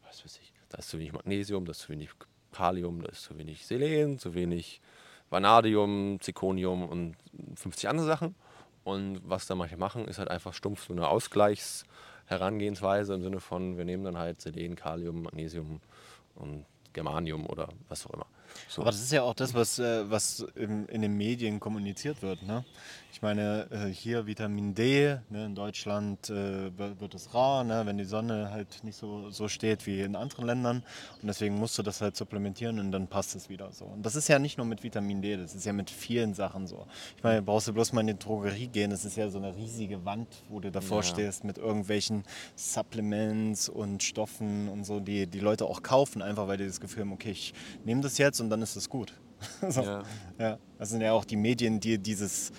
was weiß ich, da ist zu wenig Magnesium, da ist zu wenig Kalium, da ist zu wenig Selen, zu wenig Vanadium, Zirconium und 50 andere Sachen. Und was da manche machen, ist halt einfach stumpf so eine Ausgleichsherangehensweise im Sinne von, wir nehmen dann halt Selen, Kalium, Magnesium und Germanium oder was auch immer. So. Aber das ist ja auch das, was, äh, was in, in, den Medien kommuniziert wird. Ne? Ich meine, äh, hier Vitamin D, ne, in Deutschland äh, wird es rar, ne, wenn die Sonne halt nicht so, so steht wie in anderen Ländern. Und deswegen musst du das halt supplementieren und dann passt es wieder so. Und das ist ja nicht nur mit Vitamin D, das ist ja mit vielen Sachen so. Ich meine, brauchst du bloß mal in die Drogerie gehen, das ist ja so eine riesige Wand, wo du davor ja. stehst mit irgendwelchen Supplements und Stoffen und so, die die Leute auch kaufen, einfach weil die das Gefühl haben, okay, ich nehme das jetzt und dann ist es gut. so. ja. ja. Das sind ja auch die Medien, die dieses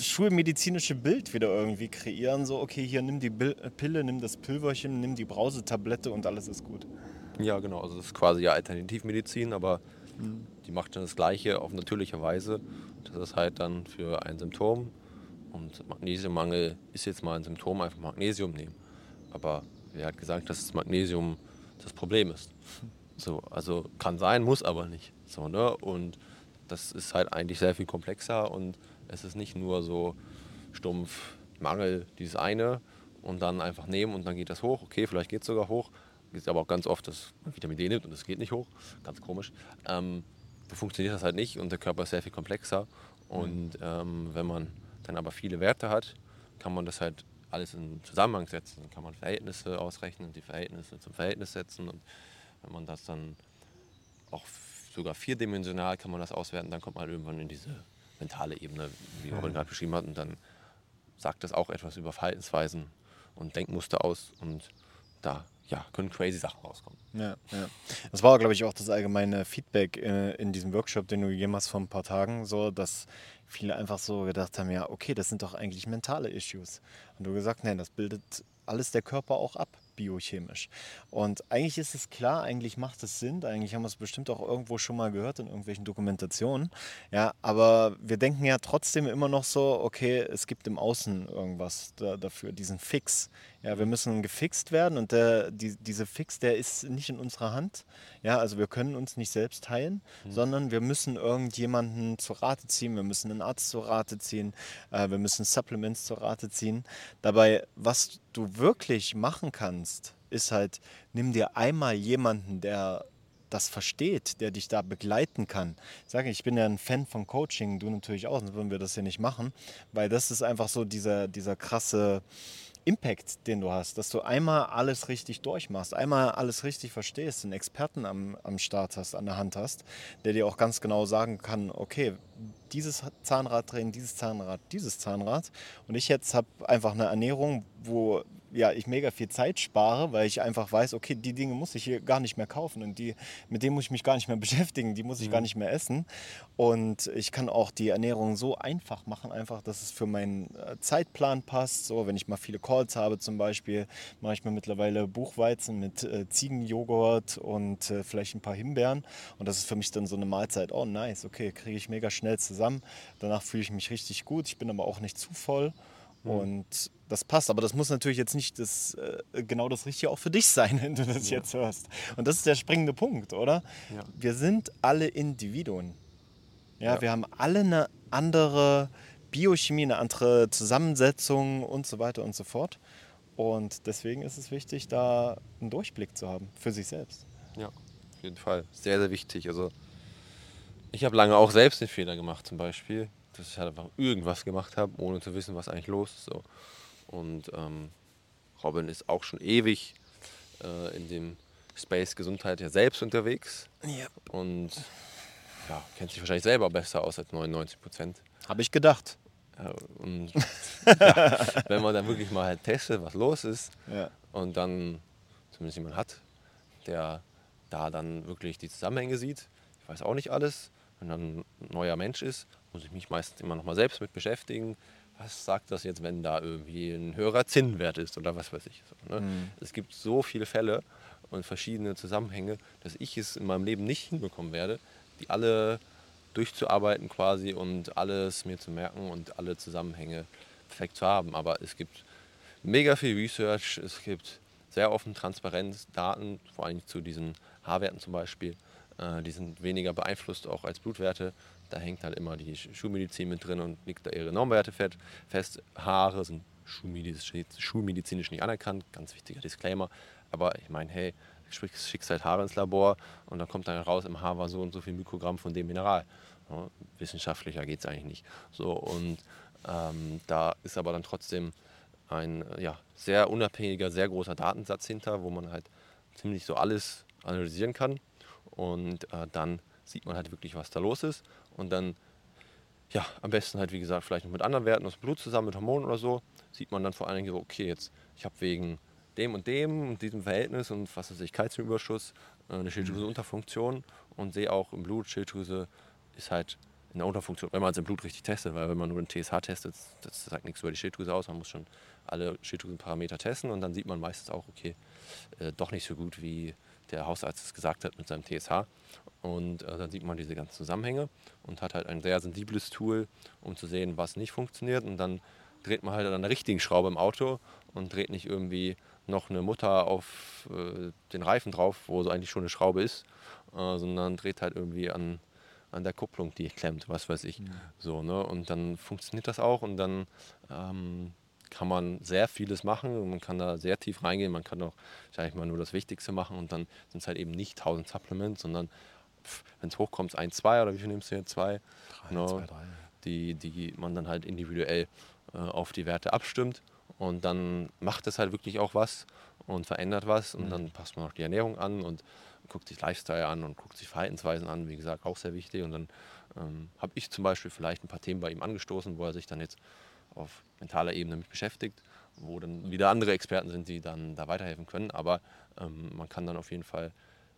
schulmedizinische Bild wieder irgendwie kreieren. So, okay, hier nimm die Pille, nimm das Pülverchen, nimm die Brausetablette und alles ist gut. Ja, genau. Also das ist quasi ja Alternativmedizin, aber mhm. die macht dann das Gleiche auf natürliche Weise. Das ist halt dann für ein Symptom. Und Magnesiummangel ist jetzt mal ein Symptom, einfach Magnesium nehmen. Aber wer hat gesagt, dass das Magnesium das Problem ist? So, also kann sein, muss aber nicht. So, ne? Und das ist halt eigentlich sehr viel komplexer und es ist nicht nur so stumpf Mangel, dieses eine und dann einfach nehmen und dann geht das hoch. Okay, vielleicht geht es sogar hoch. Es ist aber auch ganz oft, dass man Vitamin D nimmt und es geht nicht hoch. Ganz komisch. Ähm, so funktioniert das halt nicht und der Körper ist sehr viel komplexer. Und ähm, wenn man dann aber viele Werte hat, kann man das halt alles in Zusammenhang setzen. Dann kann man Verhältnisse ausrechnen und die Verhältnisse zum Verhältnis setzen. Und wenn man das dann auch sogar vierdimensional kann man das auswerten, dann kommt man halt irgendwann in diese mentale Ebene, wie Robin mhm. gerade beschrieben hat. Und dann sagt das auch etwas über Verhaltensweisen und Denkmuster aus. Und da ja, können crazy Sachen rauskommen. Ja, ja. Das war, glaube ich, auch das allgemeine Feedback äh, in diesem Workshop, den du gegeben hast vor ein paar Tagen, so, dass viele einfach so gedacht haben, ja, okay, das sind doch eigentlich mentale Issues. Und du gesagt, nein, das bildet alles der Körper auch ab biochemisch. Und eigentlich ist es klar, eigentlich macht es Sinn, eigentlich haben wir es bestimmt auch irgendwo schon mal gehört in irgendwelchen Dokumentationen. Ja, aber wir denken ja trotzdem immer noch so, okay, es gibt im Außen irgendwas da, dafür, diesen Fix. Ja, wir müssen gefixt werden und der, die, diese Fix, der ist nicht in unserer Hand. Ja, also wir können uns nicht selbst heilen, mhm. sondern wir müssen irgendjemanden zur Rate ziehen, wir müssen einen Arzt zur Rate ziehen, äh, wir müssen Supplements zur Rate ziehen. Dabei, was du wirklich machen kannst, ist halt, nimm dir einmal jemanden, der das versteht, der dich da begleiten kann. Ich sage, ich bin ja ein Fan von Coaching, du natürlich auch, sonst würden wir das ja nicht machen, weil das ist einfach so dieser, dieser krasse Impact, den du hast, dass du einmal alles richtig durchmachst, einmal alles richtig verstehst, einen Experten am, am Start hast, an der Hand hast, der dir auch ganz genau sagen kann, okay, dieses Zahnrad drehen, dieses Zahnrad, dieses Zahnrad. Und ich jetzt habe einfach eine Ernährung, wo ja, ich mega viel Zeit spare, weil ich einfach weiß, okay, die Dinge muss ich hier gar nicht mehr kaufen und die, mit denen muss ich mich gar nicht mehr beschäftigen, die muss ich mhm. gar nicht mehr essen. Und ich kann auch die Ernährung so einfach machen, einfach, dass es für meinen äh, Zeitplan passt. So, wenn ich mal viele Calls habe zum Beispiel, mache ich mir mittlerweile Buchweizen mit äh, Ziegenjoghurt und äh, vielleicht ein paar Himbeeren. Und das ist für mich dann so eine Mahlzeit. Oh, nice, okay, kriege ich mega schnell zusammen. Danach fühle ich mich richtig gut. Ich bin aber auch nicht zu voll. Mhm. Und das passt. Aber das muss natürlich jetzt nicht das, äh, genau das Richtige auch für dich sein, wenn du das ja. jetzt hörst. Und das ist der springende Punkt, oder? Ja. Wir sind alle Individuen. Ja, ja, wir haben alle eine andere Biochemie, eine andere Zusammensetzung und so weiter und so fort. Und deswegen ist es wichtig, da einen Durchblick zu haben für sich selbst. Ja, auf jeden Fall. Sehr, sehr wichtig. Also ich habe lange auch selbst den Fehler gemacht, zum Beispiel, dass ich halt einfach irgendwas gemacht habe, ohne zu wissen, was eigentlich los ist. So. Und ähm, Robin ist auch schon ewig äh, in dem Space Gesundheit ja selbst unterwegs. Ja. Und ja, kennt sich wahrscheinlich selber besser aus als 99 Prozent. Habe ich gedacht. Ja, und ja, wenn man dann wirklich mal halt testet, was los ist ja. und dann zumindest jemand hat, der da dann wirklich die Zusammenhänge sieht. Ich weiß auch nicht alles. Wenn dann ein neuer Mensch ist, muss ich mich meistens immer noch mal selbst mit beschäftigen. Was sagt das jetzt, wenn da irgendwie ein höherer Zinnwert ist oder was weiß ich. So, ne? mhm. Es gibt so viele Fälle und verschiedene Zusammenhänge, dass ich es in meinem Leben nicht hinbekommen werde, die alle durchzuarbeiten quasi und alles mir zu merken und alle Zusammenhänge perfekt zu haben. Aber es gibt mega viel Research, es gibt sehr offen Transparenz, Daten, vor allem zu diesen Haarwerten zum Beispiel. Äh, die sind weniger beeinflusst auch als Blutwerte. Da hängt halt immer die Schulmedizin mit drin und liegt da ihre Normwerte fest. Haare sind schulmedizinisch, schulmedizinisch nicht anerkannt, ganz wichtiger Disclaimer. Aber ich meine, hey, schickst halt Haare ins Labor und dann kommt dann raus, im Haar war so und so viel Mikrogramm von dem Mineral. Ja, wissenschaftlicher geht es eigentlich nicht. So, und ähm, da ist aber dann trotzdem ein ja, sehr unabhängiger, sehr großer Datensatz hinter, wo man halt ziemlich so alles analysieren kann. Und äh, dann sieht man halt wirklich, was da los ist. Und dann, ja, am besten halt, wie gesagt, vielleicht noch mit anderen Werten aus Blut zusammen, mit Hormonen oder so, sieht man dann vor allen Dingen so, okay, jetzt, ich habe wegen dem und dem und diesem Verhältnis und was weiß ich, Kalziumüberschuss, äh, eine Schilddrüse-Unterfunktion und sehe auch im Blut, Schilddrüse ist halt in der Unterfunktion, wenn man es im Blut richtig testet, weil wenn man nur den TSH testet, das sagt nichts über die Schilddrüse aus, man muss schon alle Schilddrüsenparameter testen und dann sieht man meistens auch, okay, äh, doch nicht so gut, wie der Hausarzt es gesagt hat mit seinem TSH. Und äh, dann sieht man diese ganzen Zusammenhänge und hat halt ein sehr sensibles Tool, um zu sehen, was nicht funktioniert. Und dann dreht man halt an der richtigen Schraube im Auto und dreht nicht irgendwie noch eine Mutter auf äh, den Reifen drauf, wo so eigentlich schon eine Schraube ist, äh, sondern dreht halt irgendwie an, an der Kupplung, die klemmt, was weiß ich. Mhm. So, ne? Und dann funktioniert das auch und dann ähm, kann man sehr vieles machen man kann da sehr tief reingehen. Man kann auch, sag ich mal, nur das Wichtigste machen und dann sind es halt eben nicht 1000 Supplements, sondern wenn es hochkommt, ein, zwei oder wie viel nimmst du jetzt? Zwei? Drei, genau, zwei, drei. Die, die man dann halt individuell äh, auf die Werte abstimmt und dann macht es halt wirklich auch was und verändert was und mhm. dann passt man auch die Ernährung an und guckt sich Lifestyle an und guckt sich Verhaltensweisen an, wie gesagt, auch sehr wichtig. Und dann ähm, habe ich zum Beispiel vielleicht ein paar Themen bei ihm angestoßen, wo er sich dann jetzt auf mentaler Ebene mit beschäftigt, wo dann wieder andere Experten sind, die dann da weiterhelfen können. Aber ähm, man kann dann auf jeden Fall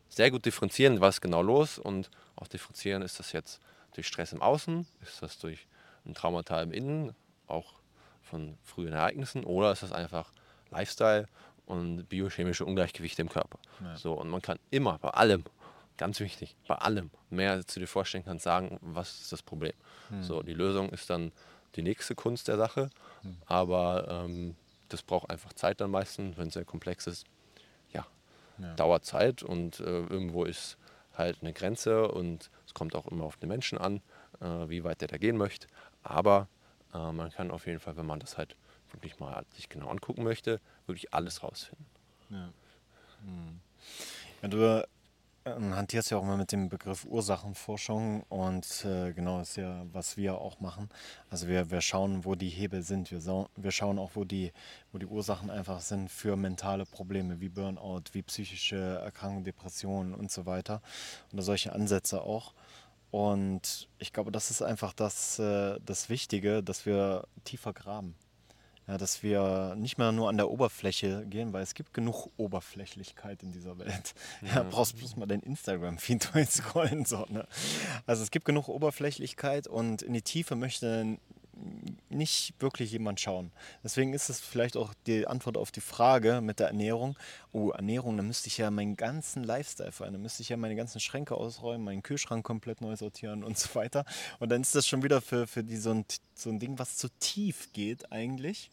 sehr gut differenzieren, was genau los und auch differenzieren, ist das jetzt durch Stress im Außen, ist das durch ein Traumata im Innen, auch von frühen Ereignissen, oder ist das einfach Lifestyle und biochemische Ungleichgewichte im Körper. Ja. So, und man kann immer bei allem, ganz wichtig, bei allem mehr du dir vorstellen kannst, sagen, was ist das Problem. Hm. So, die Lösung ist dann die nächste Kunst der Sache, hm. aber ähm, das braucht einfach Zeit dann meistens, wenn es sehr komplex ist. Ja, dauert Zeit und äh, irgendwo ist halt eine Grenze und es kommt auch immer auf den Menschen an, äh, wie weit der da gehen möchte. Aber äh, man kann auf jeden Fall, wenn man das halt wirklich mal sich genau angucken möchte, wirklich alles rausfinden. Ja. Hm. ja du ähm, hantierst ja auch immer mit dem Begriff Ursachenforschung und äh, genau ist ja, was wir auch machen. Also wir, wir schauen, wo die Hebel sind. Wir, wir schauen auch, wo die, wo die Ursachen einfach sind für mentale Probleme wie Burnout, wie psychische Erkrankungen, Depressionen und so weiter. Oder solche Ansätze auch. Und ich glaube, das ist einfach das, äh, das Wichtige, dass wir tiefer graben. Ja, dass wir nicht mehr nur an der Oberfläche gehen, weil es gibt genug Oberflächlichkeit in dieser Welt. Ja, mhm. brauchst bloß mal dein Instagram-Feed durchscrollen. So, ne? Also es gibt genug Oberflächlichkeit und in die Tiefe möchte nicht wirklich jemand schauen. Deswegen ist es vielleicht auch die Antwort auf die Frage mit der Ernährung. Oh, Ernährung, da müsste ich ja meinen ganzen Lifestyle verändern, da müsste ich ja meine ganzen Schränke ausräumen, meinen Kühlschrank komplett neu sortieren und so weiter. Und dann ist das schon wieder für, für die so ein, so ein Ding, was zu tief geht eigentlich.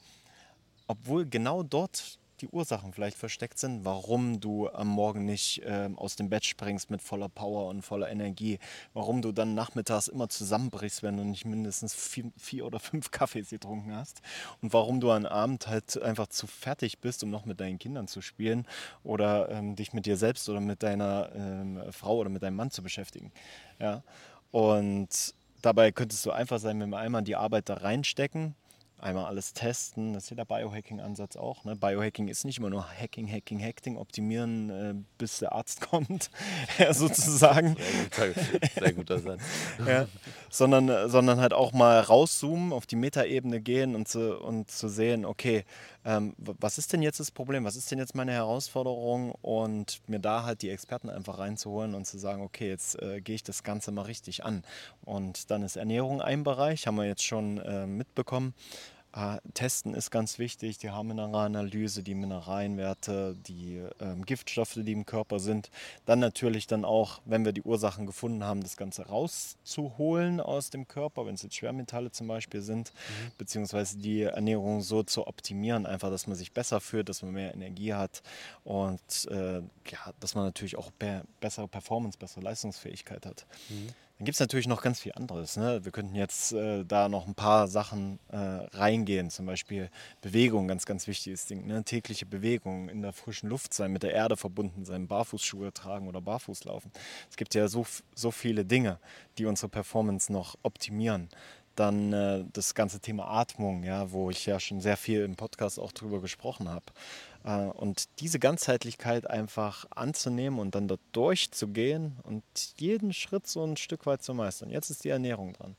Obwohl genau dort die Ursachen vielleicht versteckt sind, warum du am Morgen nicht äh, aus dem Bett springst mit voller Power und voller Energie, warum du dann nachmittags immer zusammenbrichst, wenn du nicht mindestens vier, vier oder fünf Kaffees getrunken hast und warum du am Abend halt einfach zu fertig bist, um noch mit deinen Kindern zu spielen oder ähm, dich mit dir selbst oder mit deiner ähm, Frau oder mit deinem Mann zu beschäftigen. Ja? Und dabei könntest du einfach sein, wenn wir einmal die Arbeit da reinstecken, einmal alles testen. Das ist ja der Biohacking-Ansatz auch. Ne? Biohacking ist nicht immer nur Hacking, Hacking, Hacking, optimieren, äh, bis der Arzt kommt, sozusagen. Sehr guter, sehr guter Satz. ja, sondern, sondern halt auch mal rauszoomen, auf die Metaebene gehen und zu, und zu sehen, okay, ähm, was ist denn jetzt das Problem, was ist denn jetzt meine Herausforderung und mir da halt die Experten einfach reinzuholen und zu sagen, okay, jetzt äh, gehe ich das Ganze mal richtig an. Und dann ist Ernährung ein Bereich, haben wir jetzt schon äh, mitbekommen. Äh, testen ist ganz wichtig, die Haarmineralanalyse, die Mineralienwerte, die ähm, Giftstoffe, die im Körper sind. Dann natürlich dann auch, wenn wir die Ursachen gefunden haben, das Ganze rauszuholen aus dem Körper, wenn es jetzt Schwermetalle zum Beispiel sind, mhm. beziehungsweise die Ernährung so zu optimieren, einfach, dass man sich besser fühlt, dass man mehr Energie hat und äh, ja, dass man natürlich auch bessere Performance, bessere Leistungsfähigkeit hat. Mhm. Dann gibt es natürlich noch ganz viel anderes. Ne? Wir könnten jetzt äh, da noch ein paar Sachen äh, reingehen, zum Beispiel Bewegung, ganz, ganz wichtiges Ding. Ne? Tägliche Bewegung, in der frischen Luft sein, mit der Erde verbunden sein, Barfußschuhe tragen oder barfuß laufen. Es gibt ja so, so viele Dinge, die unsere Performance noch optimieren. Dann äh, das ganze Thema Atmung, ja, wo ich ja schon sehr viel im Podcast auch drüber gesprochen habe. Äh, und diese Ganzheitlichkeit einfach anzunehmen und dann dort durchzugehen und jeden Schritt so ein Stück weit zu meistern. Jetzt ist die Ernährung dran.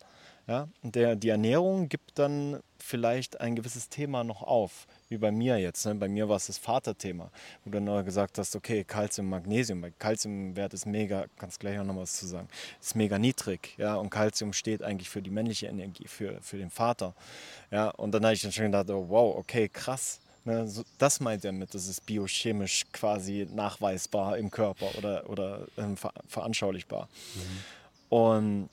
Ja, der, die Ernährung gibt dann vielleicht ein gewisses Thema noch auf, wie bei mir jetzt. Ne? Bei mir war es das Vaterthema, wo du dann gesagt hast, okay, Kalzium, Magnesium, weil Kalziumwert ist mega, kannst gleich auch noch was zu sagen, ist mega niedrig, ja, und Kalzium steht eigentlich für die männliche Energie, für, für den Vater, ja, und dann habe ich dann schon gedacht, oh, wow, okay, krass, Ne, so, das meint er mit, das ist biochemisch quasi nachweisbar im Körper oder, oder ähm, ver veranschaulichbar. Mhm. Und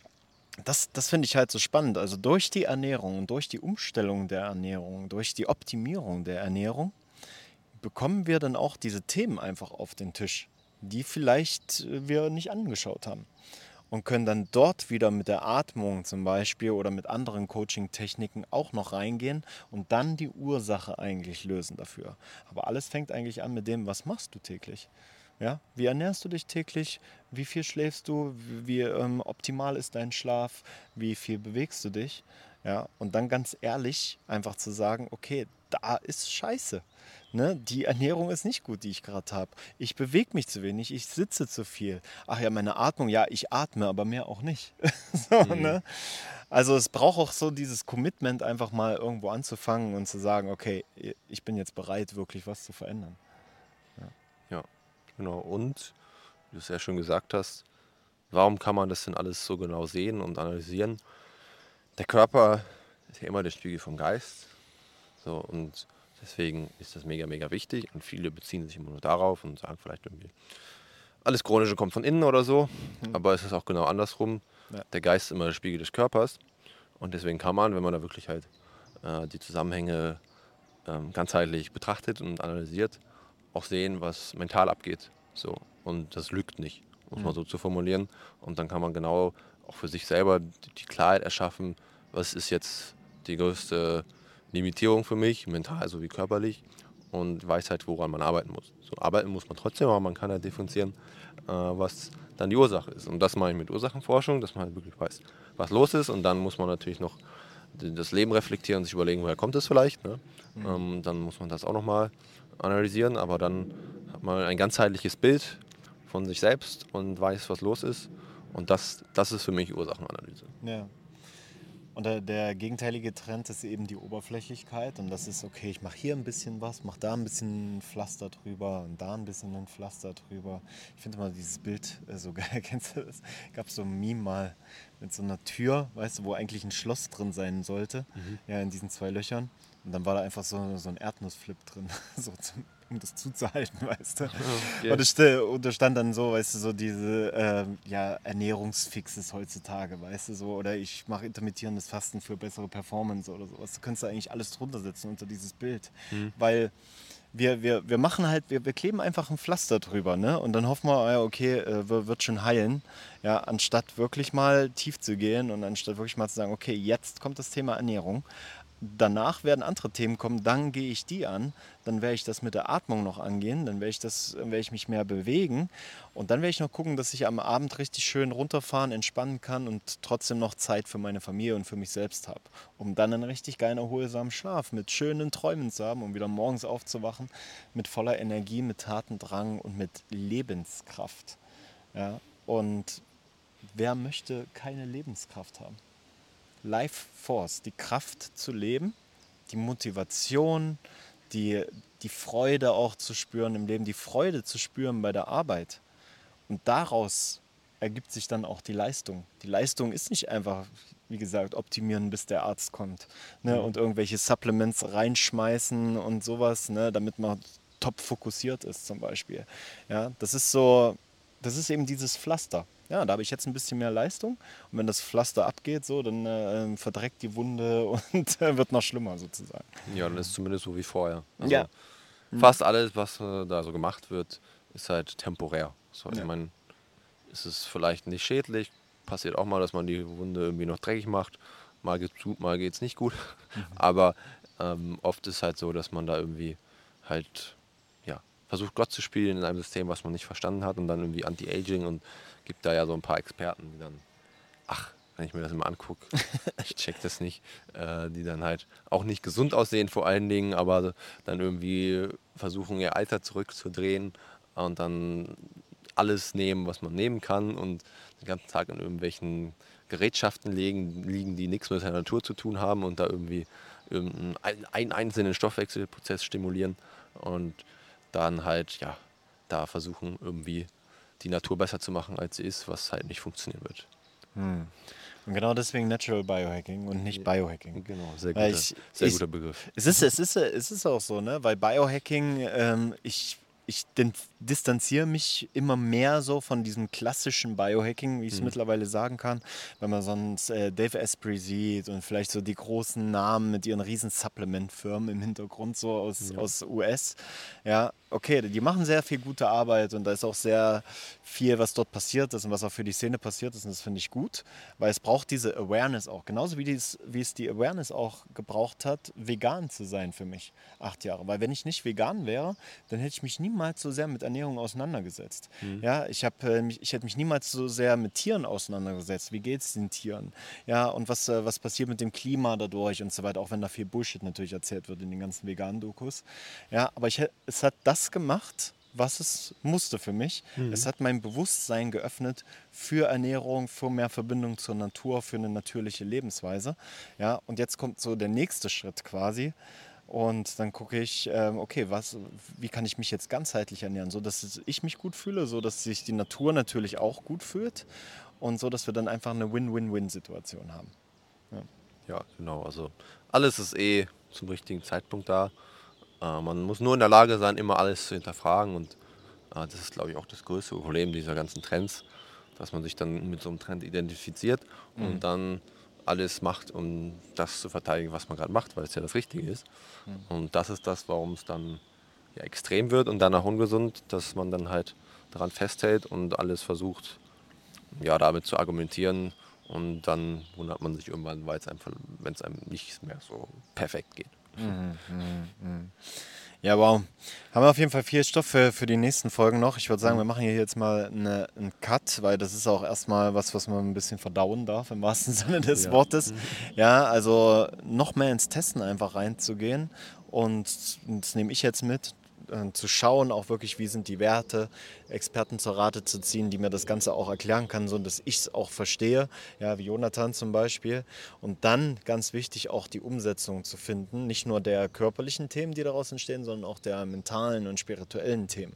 das, das finde ich halt so spannend. Also durch die Ernährung, durch die Umstellung der Ernährung, durch die Optimierung der Ernährung bekommen wir dann auch diese Themen einfach auf den Tisch, die vielleicht äh, wir nicht angeschaut haben und können dann dort wieder mit der Atmung zum Beispiel oder mit anderen Coaching-Techniken auch noch reingehen und dann die Ursache eigentlich lösen dafür. Aber alles fängt eigentlich an mit dem, was machst du täglich? Ja? Wie ernährst du dich täglich? Wie viel schläfst du? Wie, wie ähm, optimal ist dein Schlaf? Wie viel bewegst du dich? Ja? Und dann ganz ehrlich einfach zu sagen, okay, da ist Scheiße. Ne? Die Ernährung ist nicht gut, die ich gerade habe. Ich bewege mich zu wenig, ich sitze zu viel. Ach ja, meine Atmung, ja, ich atme, aber mehr auch nicht. so, mhm. ne? Also es braucht auch so dieses Commitment, einfach mal irgendwo anzufangen und zu sagen, okay, ich bin jetzt bereit, wirklich was zu verändern. Ja, ja genau. Und, wie du es ja schon gesagt hast, warum kann man das denn alles so genau sehen und analysieren? Der Körper ist ja immer der Spiegel vom Geist. So, und Deswegen ist das mega, mega wichtig und viele beziehen sich immer nur darauf und sagen vielleicht irgendwie, alles Chronische kommt von innen oder so, mhm. aber es ist auch genau andersrum. Ja. Der Geist ist immer der Spiegel des Körpers und deswegen kann man, wenn man da wirklich halt äh, die Zusammenhänge ähm, ganzheitlich betrachtet und analysiert, auch sehen, was mental abgeht. So. Und das lügt nicht, muss mhm. man so zu formulieren. Und dann kann man genau auch für sich selber die Klarheit erschaffen, was ist jetzt die größte Limitierung für mich, mental sowie körperlich und weiß halt, woran man arbeiten muss. So arbeiten muss man trotzdem, aber man kann halt differenzieren, was dann die Ursache ist. Und das mache ich mit Ursachenforschung, dass man halt wirklich weiß, was los ist. Und dann muss man natürlich noch das Leben reflektieren und sich überlegen, woher kommt es vielleicht. Ne? Mhm. Ähm, dann muss man das auch nochmal analysieren, aber dann hat man ein ganzheitliches Bild von sich selbst und weiß, was los ist. Und das, das ist für mich Ursachenanalyse. Ja. Und der, der, gegenteilige Trend ist eben die Oberflächlichkeit. Und das ist, okay, ich mache hier ein bisschen was, mache da ein bisschen ein Pflaster drüber und da ein bisschen ein Pflaster drüber. Ich finde mal dieses Bild äh, so geil. Kennst du das? Gab so ein Meme mal mit so einer Tür, weißt du, wo eigentlich ein Schloss drin sein sollte. Mhm. Ja, in diesen zwei Löchern. Und dann war da einfach so, so ein Erdnussflip drin, so zum, um das zuzuhalten, weißt du. Okay. Und, es, und da stand dann so, weißt du, so diese äh, ja, Ernährungsfixes heutzutage, weißt du, so, oder ich mache intermittierendes Fasten für bessere Performance oder sowas. Du kannst da eigentlich alles drunter setzen unter dieses Bild. Mhm. Weil wir, wir, wir machen halt, wir, wir kleben einfach ein Pflaster drüber, ne? Und dann hoffen wir, ja, okay, äh, wird schon heilen. Ja, anstatt wirklich mal tief zu gehen und anstatt wirklich mal zu sagen, okay, jetzt kommt das Thema Ernährung danach werden andere Themen kommen, dann gehe ich die an, dann werde ich das mit der Atmung noch angehen, dann werde ich, das, werde ich mich mehr bewegen und dann werde ich noch gucken, dass ich am Abend richtig schön runterfahren, entspannen kann und trotzdem noch Zeit für meine Familie und für mich selbst habe, um dann einen richtig geilen, erholsamen Schlaf mit schönen Träumen zu haben, um wieder morgens aufzuwachen mit voller Energie, mit Tatendrang und mit Lebenskraft. Ja? Und wer möchte keine Lebenskraft haben? Life Force, die Kraft zu leben, die Motivation, die, die Freude auch zu spüren im Leben, die Freude zu spüren bei der Arbeit. Und daraus ergibt sich dann auch die Leistung. Die Leistung ist nicht einfach, wie gesagt, optimieren, bis der Arzt kommt ne? Mhm. und irgendwelche Supplements reinschmeißen und sowas, ne? damit man top fokussiert ist zum Beispiel. Ja, das ist so, das ist eben dieses Pflaster ja, da habe ich jetzt ein bisschen mehr Leistung. Und wenn das Pflaster abgeht, so, dann äh, verdreckt die Wunde und äh, wird noch schlimmer sozusagen. Ja, dann ist es zumindest so wie vorher. Also ja. Fast alles, was äh, da so gemacht wird, ist halt temporär. So, ja. Ich meine, ist es vielleicht nicht schädlich, passiert auch mal, dass man die Wunde irgendwie noch dreckig macht. Mal geht es gut, mal geht es nicht gut. Mhm. Aber ähm, oft ist halt so, dass man da irgendwie halt versucht, Gott zu spielen in einem System, was man nicht verstanden hat und dann irgendwie Anti-Aging und gibt da ja so ein paar Experten, die dann, ach, wenn ich mir das immer angucke, ich check das nicht, äh, die dann halt auch nicht gesund aussehen vor allen Dingen, aber dann irgendwie versuchen, ihr Alter zurückzudrehen und dann alles nehmen, was man nehmen kann und den ganzen Tag in irgendwelchen Gerätschaften liegen, liegen die nichts mit der Natur zu tun haben und da irgendwie einen einzelnen Stoffwechselprozess stimulieren und dann halt, ja, da versuchen irgendwie die Natur besser zu machen, als sie ist, was halt nicht funktionieren wird. Hm. Und genau deswegen Natural Biohacking und nicht Biohacking. Genau, sehr, guter, ich, sehr ich, guter Begriff. Es ist, es, ist, es ist auch so, ne? weil Biohacking, ähm, ich ich distanziere mich immer mehr so von diesem klassischen Biohacking, wie ich es mhm. mittlerweile sagen kann. Wenn man sonst äh, Dave Asprey sieht und vielleicht so die großen Namen mit ihren riesen Supplement-Firmen im Hintergrund so aus, ja. aus US. Ja, okay, die machen sehr viel gute Arbeit und da ist auch sehr viel, was dort passiert ist und was auch für die Szene passiert ist und das finde ich gut, weil es braucht diese Awareness auch. Genauso wie, dies, wie es die Awareness auch gebraucht hat, vegan zu sein für mich. Acht Jahre. Weil wenn ich nicht vegan wäre, dann hätte ich mich niemals niemals so sehr mit Ernährung auseinandergesetzt. Mhm. Ja, ich, hab, äh, ich hätte mich niemals so sehr mit Tieren auseinandergesetzt. Wie geht es den Tieren? Ja, und was, äh, was passiert mit dem Klima dadurch und so weiter, auch wenn da viel Bullshit natürlich erzählt wird in den ganzen veganen Dokus. Ja, aber ich, es hat das gemacht, was es musste für mich. Mhm. Es hat mein Bewusstsein geöffnet für Ernährung, für mehr Verbindung zur Natur, für eine natürliche Lebensweise. Ja, und jetzt kommt so der nächste Schritt quasi. Und dann gucke ich, ähm, okay, was, wie kann ich mich jetzt ganzheitlich ernähren, so dass ich mich gut fühle, so dass sich die Natur natürlich auch gut fühlt und so, dass wir dann einfach eine Win-Win-Win-Situation haben. Ja. ja. genau. Also alles ist eh zum richtigen Zeitpunkt da. Äh, man muss nur in der Lage sein, immer alles zu hinterfragen und äh, das ist, glaube ich, auch das größte Problem dieser ganzen Trends, dass man sich dann mit so einem Trend identifiziert mhm. und dann alles macht, um das zu verteidigen, was man gerade macht, weil es ja das Richtige ist. Mhm. Und das ist das, warum es dann ja, extrem wird und danach ungesund, dass man dann halt daran festhält und alles versucht, ja, damit zu argumentieren. Und dann wundert man sich irgendwann, weil es einfach, wenn es einem nicht mehr so perfekt geht. Mhm, mh, mh. Ja, wow. Haben wir auf jeden Fall viel Stoff für, für die nächsten Folgen noch. Ich würde sagen, wir machen hier jetzt mal eine, einen Cut, weil das ist auch erstmal was, was man ein bisschen verdauen darf, im wahrsten Sinne des ja. Wortes. Ja, also noch mehr ins Testen einfach reinzugehen. Und das nehme ich jetzt mit äh, zu schauen, auch wirklich, wie sind die Werte, Experten zur Rate zu ziehen, die mir das Ganze auch erklären kann, so dass ich es auch verstehe, ja, wie Jonathan zum Beispiel. Und dann ganz wichtig auch die Umsetzung zu finden, nicht nur der körperlichen Themen, die daraus entstehen, sondern auch der mentalen und spirituellen Themen.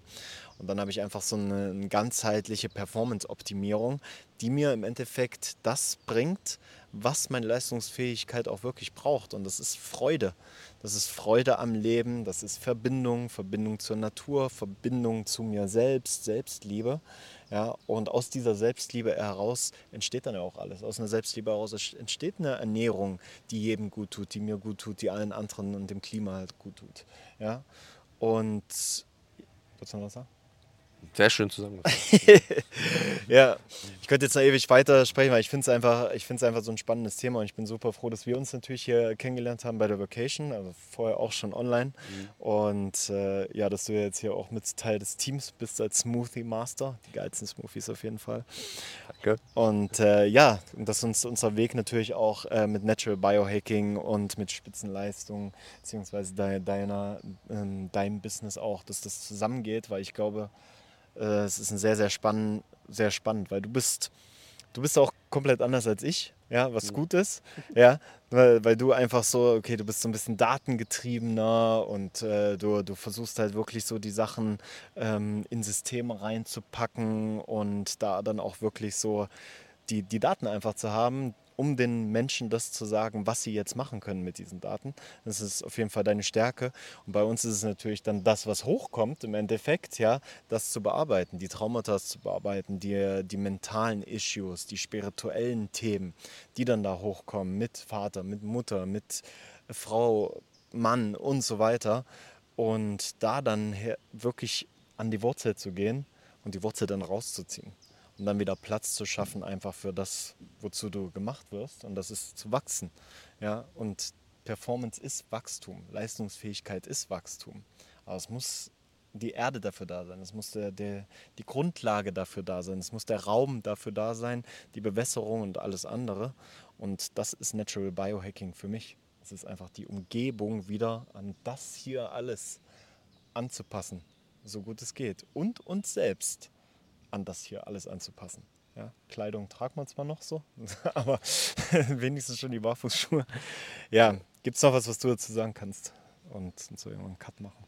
Und dann habe ich einfach so eine, eine ganzheitliche Performance-Optimierung, die mir im Endeffekt das bringt, was meine Leistungsfähigkeit auch wirklich braucht. Und das ist Freude. Das ist Freude am Leben, das ist Verbindung, Verbindung zur Natur, Verbindung zu mir selbst, Selbstliebe. Ja, und aus dieser Selbstliebe heraus entsteht dann ja auch alles. Aus einer Selbstliebe heraus entsteht eine Ernährung, die jedem gut tut, die mir gut tut, die allen anderen und dem Klima halt gut tut. Ja? Und, willst du noch was sagen? Sehr schön zusammengefasst. ja, ich könnte jetzt noch ewig weiter sprechen, weil ich finde es einfach, einfach so ein spannendes Thema und ich bin super froh, dass wir uns natürlich hier kennengelernt haben bei der Vacation, also vorher auch schon online. Mhm. Und äh, ja, dass du jetzt hier auch mit Teil des Teams bist als Smoothie Master. Die geilsten Smoothies auf jeden Fall. Danke. Und äh, ja, dass uns unser Weg natürlich auch äh, mit Natural Biohacking und mit Spitzenleistung, beziehungsweise deiner, ähm, deinem Business auch, dass das zusammengeht, weil ich glaube, äh, es ist ein sehr, sehr spannend, sehr spannend, weil du bist, du bist auch komplett anders als ich, ja, was gut ist, ja, weil, weil du einfach so, okay, du bist so ein bisschen datengetriebener und äh, du, du versuchst halt wirklich so die Sachen ähm, in Systeme reinzupacken und da dann auch wirklich so die, die Daten einfach zu haben, um den Menschen das zu sagen, was sie jetzt machen können mit diesen Daten. Das ist auf jeden Fall deine Stärke. Und bei uns ist es natürlich dann das, was hochkommt im Endeffekt, ja, das zu bearbeiten, die Traumata zu bearbeiten, die, die mentalen Issues, die spirituellen Themen, die dann da hochkommen mit Vater, mit Mutter, mit Frau, Mann und so weiter. Und da dann wirklich an die Wurzel zu gehen und die Wurzel dann rauszuziehen und dann wieder Platz zu schaffen, einfach für das, wozu du gemacht wirst. Und das ist zu wachsen. Ja? Und Performance ist Wachstum, Leistungsfähigkeit ist Wachstum. Aber es muss die Erde dafür da sein, es muss der, der, die Grundlage dafür da sein, es muss der Raum dafür da sein, die Bewässerung und alles andere. Und das ist Natural Biohacking für mich. Es ist einfach die Umgebung wieder an das hier alles anzupassen, so gut es geht. Und uns selbst an das hier alles anzupassen. Ja, Kleidung tragt man zwar noch so, aber wenigstens schon die Barfußschuhe. Ja, gibt es noch was, was du dazu sagen kannst und so einen Cut machen?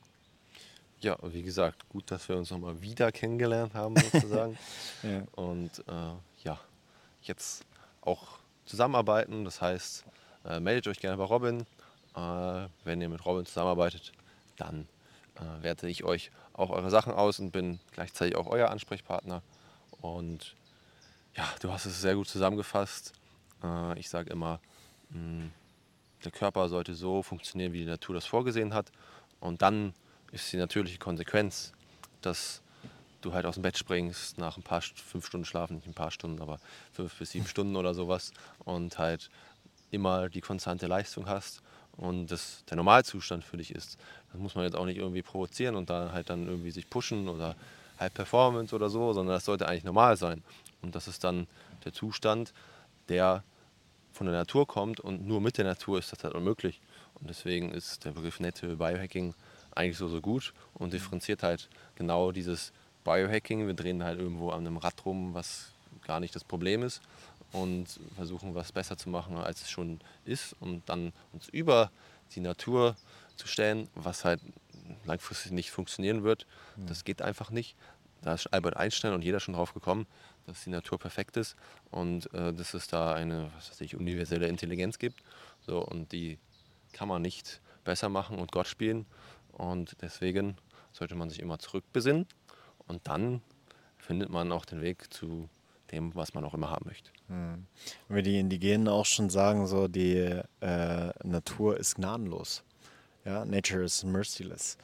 Ja, wie gesagt, gut, dass wir uns nochmal wieder kennengelernt haben, sozusagen. ja. Und äh, ja, jetzt auch zusammenarbeiten. Das heißt, äh, meldet euch gerne bei Robin. Äh, wenn ihr mit Robin zusammenarbeitet, dann äh, werte ich euch auch eure Sachen aus und bin gleichzeitig auch euer Ansprechpartner. Und ja, du hast es sehr gut zusammengefasst. Äh, ich sage immer, hm, der Körper sollte so funktionieren, wie die Natur das vorgesehen hat. Und dann ist die natürliche Konsequenz, dass du halt aus dem Bett springst nach ein paar fünf Stunden Schlafen, nicht ein paar Stunden, aber fünf bis sieben Stunden oder sowas und halt immer die konstante Leistung hast und das der Normalzustand für dich ist. Das muss man jetzt auch nicht irgendwie provozieren und da halt dann irgendwie sich pushen oder halt Performance oder so, sondern das sollte eigentlich normal sein. Und das ist dann der Zustand, der von der Natur kommt und nur mit der Natur ist das halt unmöglich. Und deswegen ist der Begriff Natural Biohacking eigentlich so, so gut und differenziert halt genau dieses Biohacking. Wir drehen halt irgendwo an einem Rad rum, was gar nicht das Problem ist und versuchen, was besser zu machen, als es schon ist und dann uns über die Natur zu stellen, was halt langfristig nicht funktionieren wird. Mhm. Das geht einfach nicht. Da ist Albert Einstein und jeder schon drauf gekommen, dass die Natur perfekt ist und äh, dass es da eine was ich, universelle Intelligenz gibt. So, und die kann man nicht besser machen und Gott spielen. Und deswegen sollte man sich immer zurückbesinnen und dann findet man auch den Weg zu dem, was man auch immer haben möchte. Mhm. Wie die Indigenen auch schon sagen, so die äh, Natur ist gnadenlos. Ja, Nature is merciless.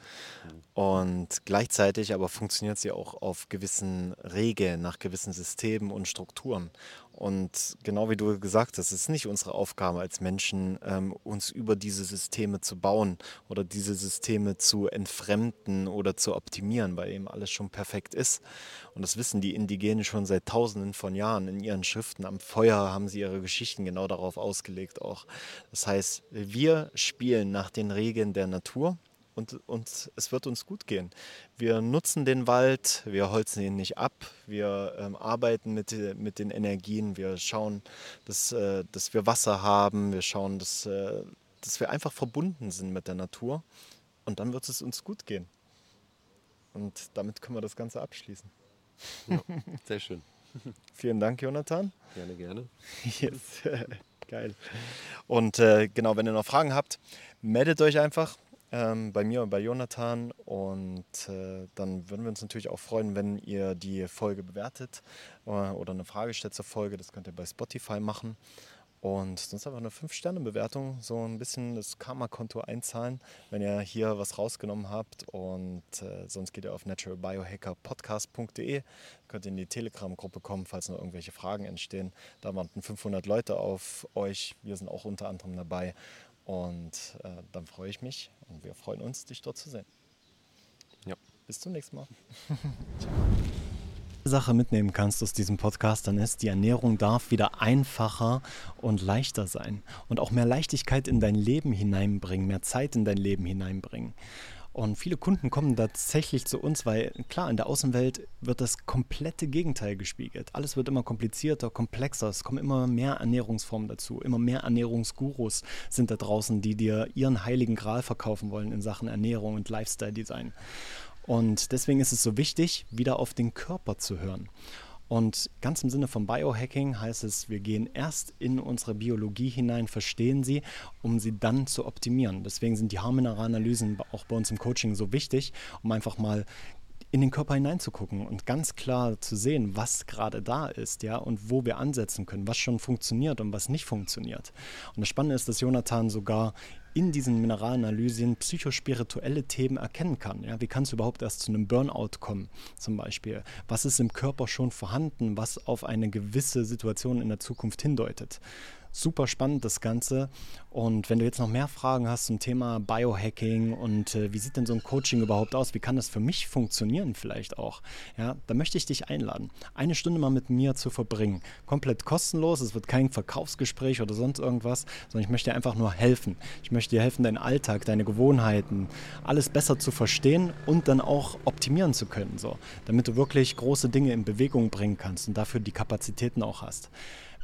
Und gleichzeitig aber funktioniert sie auch auf gewissen Regeln, nach gewissen Systemen und Strukturen. Und genau wie du gesagt hast, es ist nicht unsere Aufgabe als Menschen, ähm, uns über diese Systeme zu bauen oder diese Systeme zu entfremden oder zu optimieren, weil eben alles schon perfekt ist. Und das wissen die Indigenen schon seit Tausenden von Jahren in ihren Schriften. Am Feuer haben sie ihre Geschichten genau darauf ausgelegt auch. Das heißt, wir spielen nach den Regeln der Natur und, und es wird uns gut gehen. Wir nutzen den Wald, wir holzen ihn nicht ab, wir ähm, arbeiten mit, mit den Energien, wir schauen, dass, äh, dass wir Wasser haben, wir schauen, dass, äh, dass wir einfach verbunden sind mit der Natur und dann wird es uns gut gehen. Und damit können wir das Ganze abschließen. Ja, sehr schön. Vielen Dank, Jonathan. Gerne, gerne. Yes. Geil. Und äh, genau, wenn ihr noch Fragen habt, meldet euch einfach ähm, bei mir und bei Jonathan. Und äh, dann würden wir uns natürlich auch freuen, wenn ihr die Folge bewertet äh, oder eine Frage stellt zur Folge. Das könnt ihr bei Spotify machen. Und sonst einfach eine 5-Sterne-Bewertung, so ein bisschen das Karma-Konto einzahlen, wenn ihr hier was rausgenommen habt. Und äh, sonst geht ihr auf naturalbiohackerpodcast.de, könnt ihr in die Telegram-Gruppe kommen, falls noch irgendwelche Fragen entstehen. Da warten 500 Leute auf euch. Wir sind auch unter anderem dabei. Und äh, dann freue ich mich und wir freuen uns, dich dort zu sehen. Ja. Bis zum nächsten Mal. Sache mitnehmen kannst aus diesem Podcast, dann ist, die Ernährung darf wieder einfacher und leichter sein und auch mehr Leichtigkeit in dein Leben hineinbringen, mehr Zeit in dein Leben hineinbringen. Und viele Kunden kommen tatsächlich zu uns, weil klar, in der Außenwelt wird das komplette Gegenteil gespiegelt. Alles wird immer komplizierter, komplexer. Es kommen immer mehr Ernährungsformen dazu. Immer mehr Ernährungsgurus sind da draußen, die dir ihren heiligen Gral verkaufen wollen in Sachen Ernährung und Lifestyle-Design. Und deswegen ist es so wichtig, wieder auf den Körper zu hören. Und ganz im Sinne von Biohacking heißt es, wir gehen erst in unsere Biologie hinein, verstehen sie, um sie dann zu optimieren. Deswegen sind die Haarmineralanalysen auch bei uns im Coaching so wichtig, um einfach mal in den Körper hineinzugucken und ganz klar zu sehen, was gerade da ist, ja, und wo wir ansetzen können, was schon funktioniert und was nicht funktioniert. Und das Spannende ist, dass Jonathan sogar in diesen Mineralanalysen psychospirituelle Themen erkennen kann. Ja, wie kann es überhaupt erst zu einem Burnout kommen, zum Beispiel? Was ist im Körper schon vorhanden, was auf eine gewisse Situation in der Zukunft hindeutet? Super spannend das Ganze. Und wenn du jetzt noch mehr Fragen hast zum Thema Biohacking und äh, wie sieht denn so ein Coaching überhaupt aus, wie kann das für mich funktionieren vielleicht auch, ja, dann möchte ich dich einladen, eine Stunde mal mit mir zu verbringen. Komplett kostenlos, es wird kein Verkaufsgespräch oder sonst irgendwas, sondern ich möchte dir einfach nur helfen. Ich möchte dir helfen, deinen Alltag, deine Gewohnheiten, alles besser zu verstehen und dann auch optimieren zu können, so, damit du wirklich große Dinge in Bewegung bringen kannst und dafür die Kapazitäten auch hast.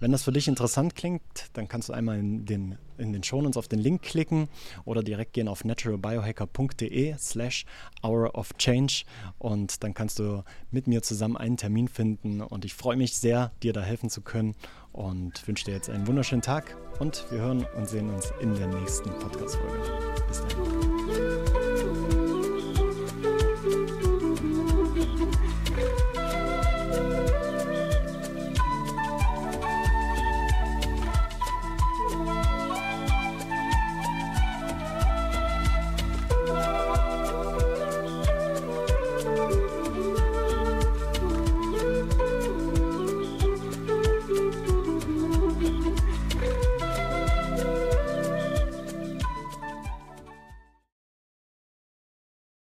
Wenn das für dich interessant klingt, dann kannst du einmal in den, in den Shownotes auf den Link klicken oder direkt gehen auf naturalbiohacker.de slash hour of change und dann kannst du mit mir zusammen einen Termin finden und ich freue mich sehr, dir da helfen zu können und wünsche dir jetzt einen wunderschönen Tag und wir hören und sehen uns in der nächsten Podcast-Folge. Bis dann.